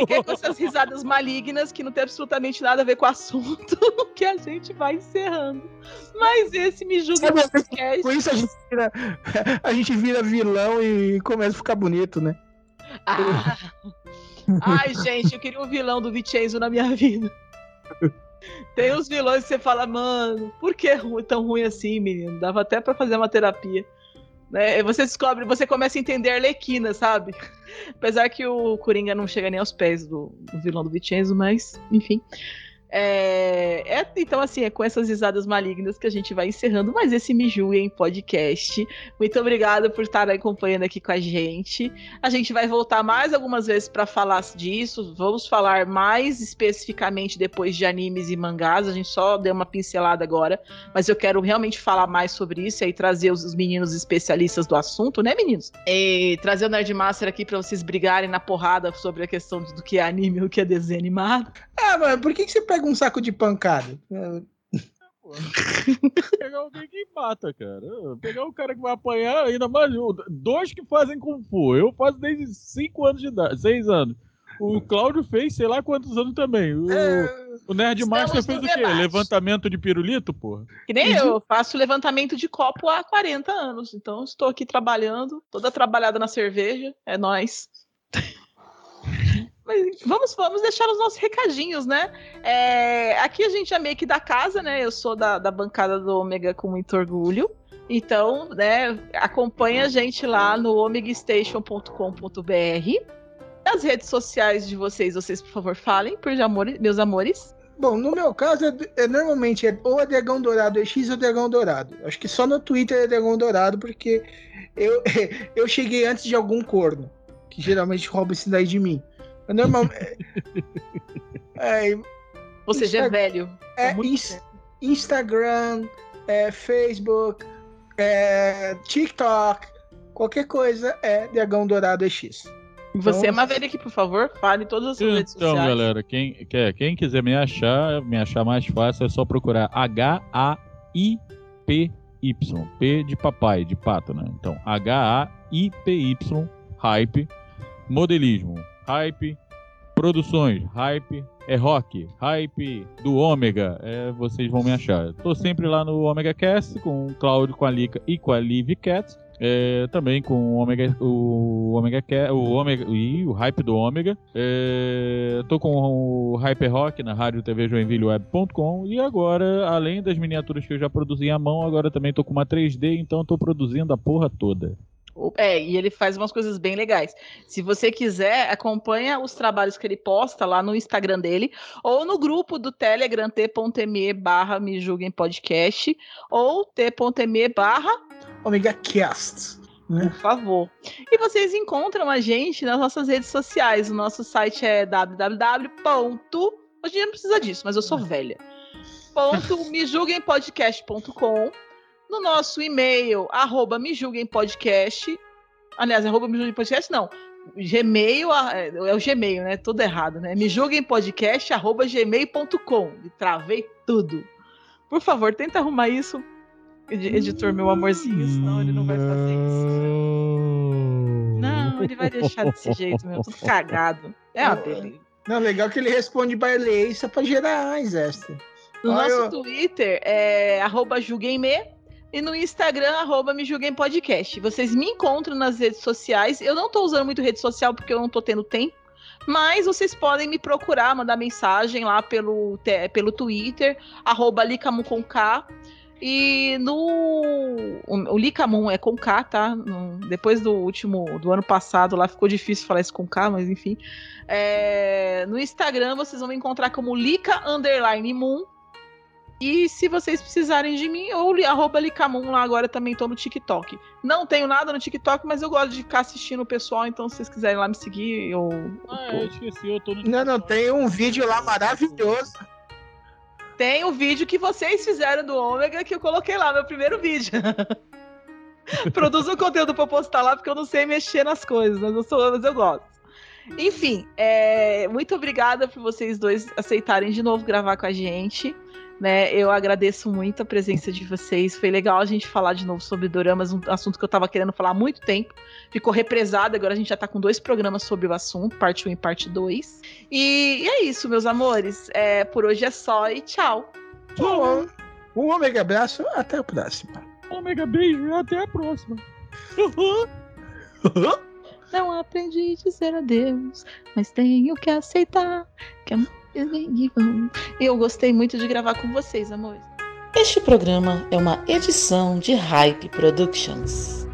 Fiquei com essas risadas malignas que não tem absolutamente nada a ver com o assunto que a gente vai encerrando. Mas esse me julga Sabe, podcast. Com isso a gente, vira, a gente vira vilão e começa a ficar bonito, né? Ah. Ai, gente, eu queria um vilão do Vincenzo na minha vida. Tem uns vilões que você fala, mano, por que ru- tão ruim assim, menino? Dava até pra fazer uma terapia. Né? Você descobre, você começa a entender a Arlequina, sabe? Apesar que o Coringa não chega nem aos pés do, do vilão do Vincenzo, mas, enfim. É, é- então, assim, é com essas risadas malignas que a gente vai encerrando mais esse Me Julguem podcast. Muito obrigada por estar acompanhando aqui com a gente. A gente vai voltar mais algumas vezes para falar disso. Vamos falar mais especificamente depois de animes e mangás. A gente só deu uma pincelada agora, mas eu quero realmente falar mais sobre isso e aí trazer os, os meninos especialistas do assunto, né, meninos? E trazer o Nerd Master aqui para vocês brigarem na porrada sobre a questão do que é anime e o que é desenho animado. Ah, mano, por que, que você pega um saco de pancada? pô. pegar alguém que mata, cara. Pegar um cara que vai apanhar, ainda mais. Dois que fazem Kung Fu. Eu faço desde 5 anos de idade, 6 anos. O Cláudio fez sei lá quantos anos também. O, o Nerd Master fez o quê? debate. Levantamento de pirulito, porra? Que nem eu, eu faço levantamento de copo há 40 anos. Então estou aqui trabalhando, toda trabalhada na cerveja. É nóis. Vamos, vamos deixar os nossos recadinhos, né? É, aqui a gente é meio que da casa, né? Eu sou da, da bancada do Ômega com muito orgulho. Então, né, acompanha a gente lá no omegastation.com.br. Nas redes sociais de vocês, vocês, por favor, falem, por amor, meus amores. Bom, no meu caso, é, é- normalmente é ou é Dragão Dourado X ou Dragão Dourado. Acho que só no Twitter é Dragão Dourado, porque eu, eu cheguei antes de algum corno, que geralmente rouba isso daí de mim. Normalmente. é, Ou seja, é velho. é muito ins- Instagram, é, Facebook, é, TikTok, qualquer coisa é Dragão Dourado X. Você, Então- Maverick, por favor, fale todas as suas redes Então, sociais. galera, quem, quer, quem quiser me achar, me achar mais fácil, é só procurar H-A-I-P-Y. P de papai, de pato, né? Então, H-A-I-P-Y, hype, modelismo, hype, produções, hype, é rock, hype do Ômega, é, vocês vão me achar. Tô sempre lá no Omega Cast com o Cláudio, com a Lica e com a Liv Cat. É, também com o Omega, o Omega, o Omega e o hype do Ômega. É, tô com o Hyper Rock na rádio TV Joinvilleweb.com e agora, além das miniaturas que eu já produzi à mão, agora também tô com uma 3D, então tô produzindo a porra toda. É, e ele faz umas coisas bem legais. Se você quiser, acompanha os trabalhos que ele posta lá no Instagram dele, ou no grupo do Telegram, t.me barra me julguem podcast, ou t.me barra Omega Cast. por favor. E vocês encontram a gente nas nossas redes sociais. O nosso site é www. Hoje em dia não precisa disso, mas eu sou velha. Ponto me julguempodcast.com. No nosso e-mail, arroba me julguempodcast. Aliás, arroba me julguempodcast, não. Gmail, ah, é é o Gmail, né? Tudo errado, né? Me julguempodcast, arroba gmail.com. E travei tudo. Por favor, tenta arrumar isso, edi- editor, meu amorzinho, senão ele não vai fazer isso. Não, ele vai deixar desse jeito mesmo, tudo cagado. É uma beleza. Não, legal que ele responde bailei só pra gerar extra. No Olha, nosso eu- Twitter é arroba julguemme e no Instagram, arroba me julguem podcast. Vocês me encontram nas redes sociais. Eu não tô usando muito rede social porque eu não tô tendo tempo. Mas vocês podem me procurar, mandar mensagem lá pelo, pelo Twitter, arroba Licamun com K. E no. O, o Licamun é com K, tá? No- depois do último. do ano passado lá ficou difícil falar isso com K, mas enfim. É, no Instagram vocês vão me encontrar como Lica Underline Moon. E se vocês precisarem de mim, ou li- arroba Licamun lá agora também tô no TikTok. Não tenho nada no TikTok, mas eu gosto de ficar assistindo o pessoal, então se vocês quiserem lá me seguir, eu. Ah, eu esqueci, eu tô no. Não, não, tem um vídeo lá maravilhoso. Tem o vídeo que vocês fizeram do Ômega que eu coloquei lá, meu primeiro vídeo. Produzo o conteúdo pra postar lá, porque eu não sei mexer nas coisas, mas eu, sou, mas eu gosto. Enfim, é, muito obrigada por vocês dois aceitarem de novo gravar com a gente. Né, eu agradeço muito a presença de vocês. Foi legal a gente falar de novo sobre doramas, um assunto que eu tava querendo falar há muito tempo. Ficou represado, agora a gente já tá com dois programas sobre o assunto, parte 1 e parte 2. E, e é isso, meus amores. É, por hoje é só e tchau. Um, um Omega abraço, até a próxima. Ômega beijo e até a próxima. Não aprendi a dizer adeus, mas tenho que aceitar que a. Eu gostei muito de gravar com vocês, amores. Este programa é uma edição de Hype Productions.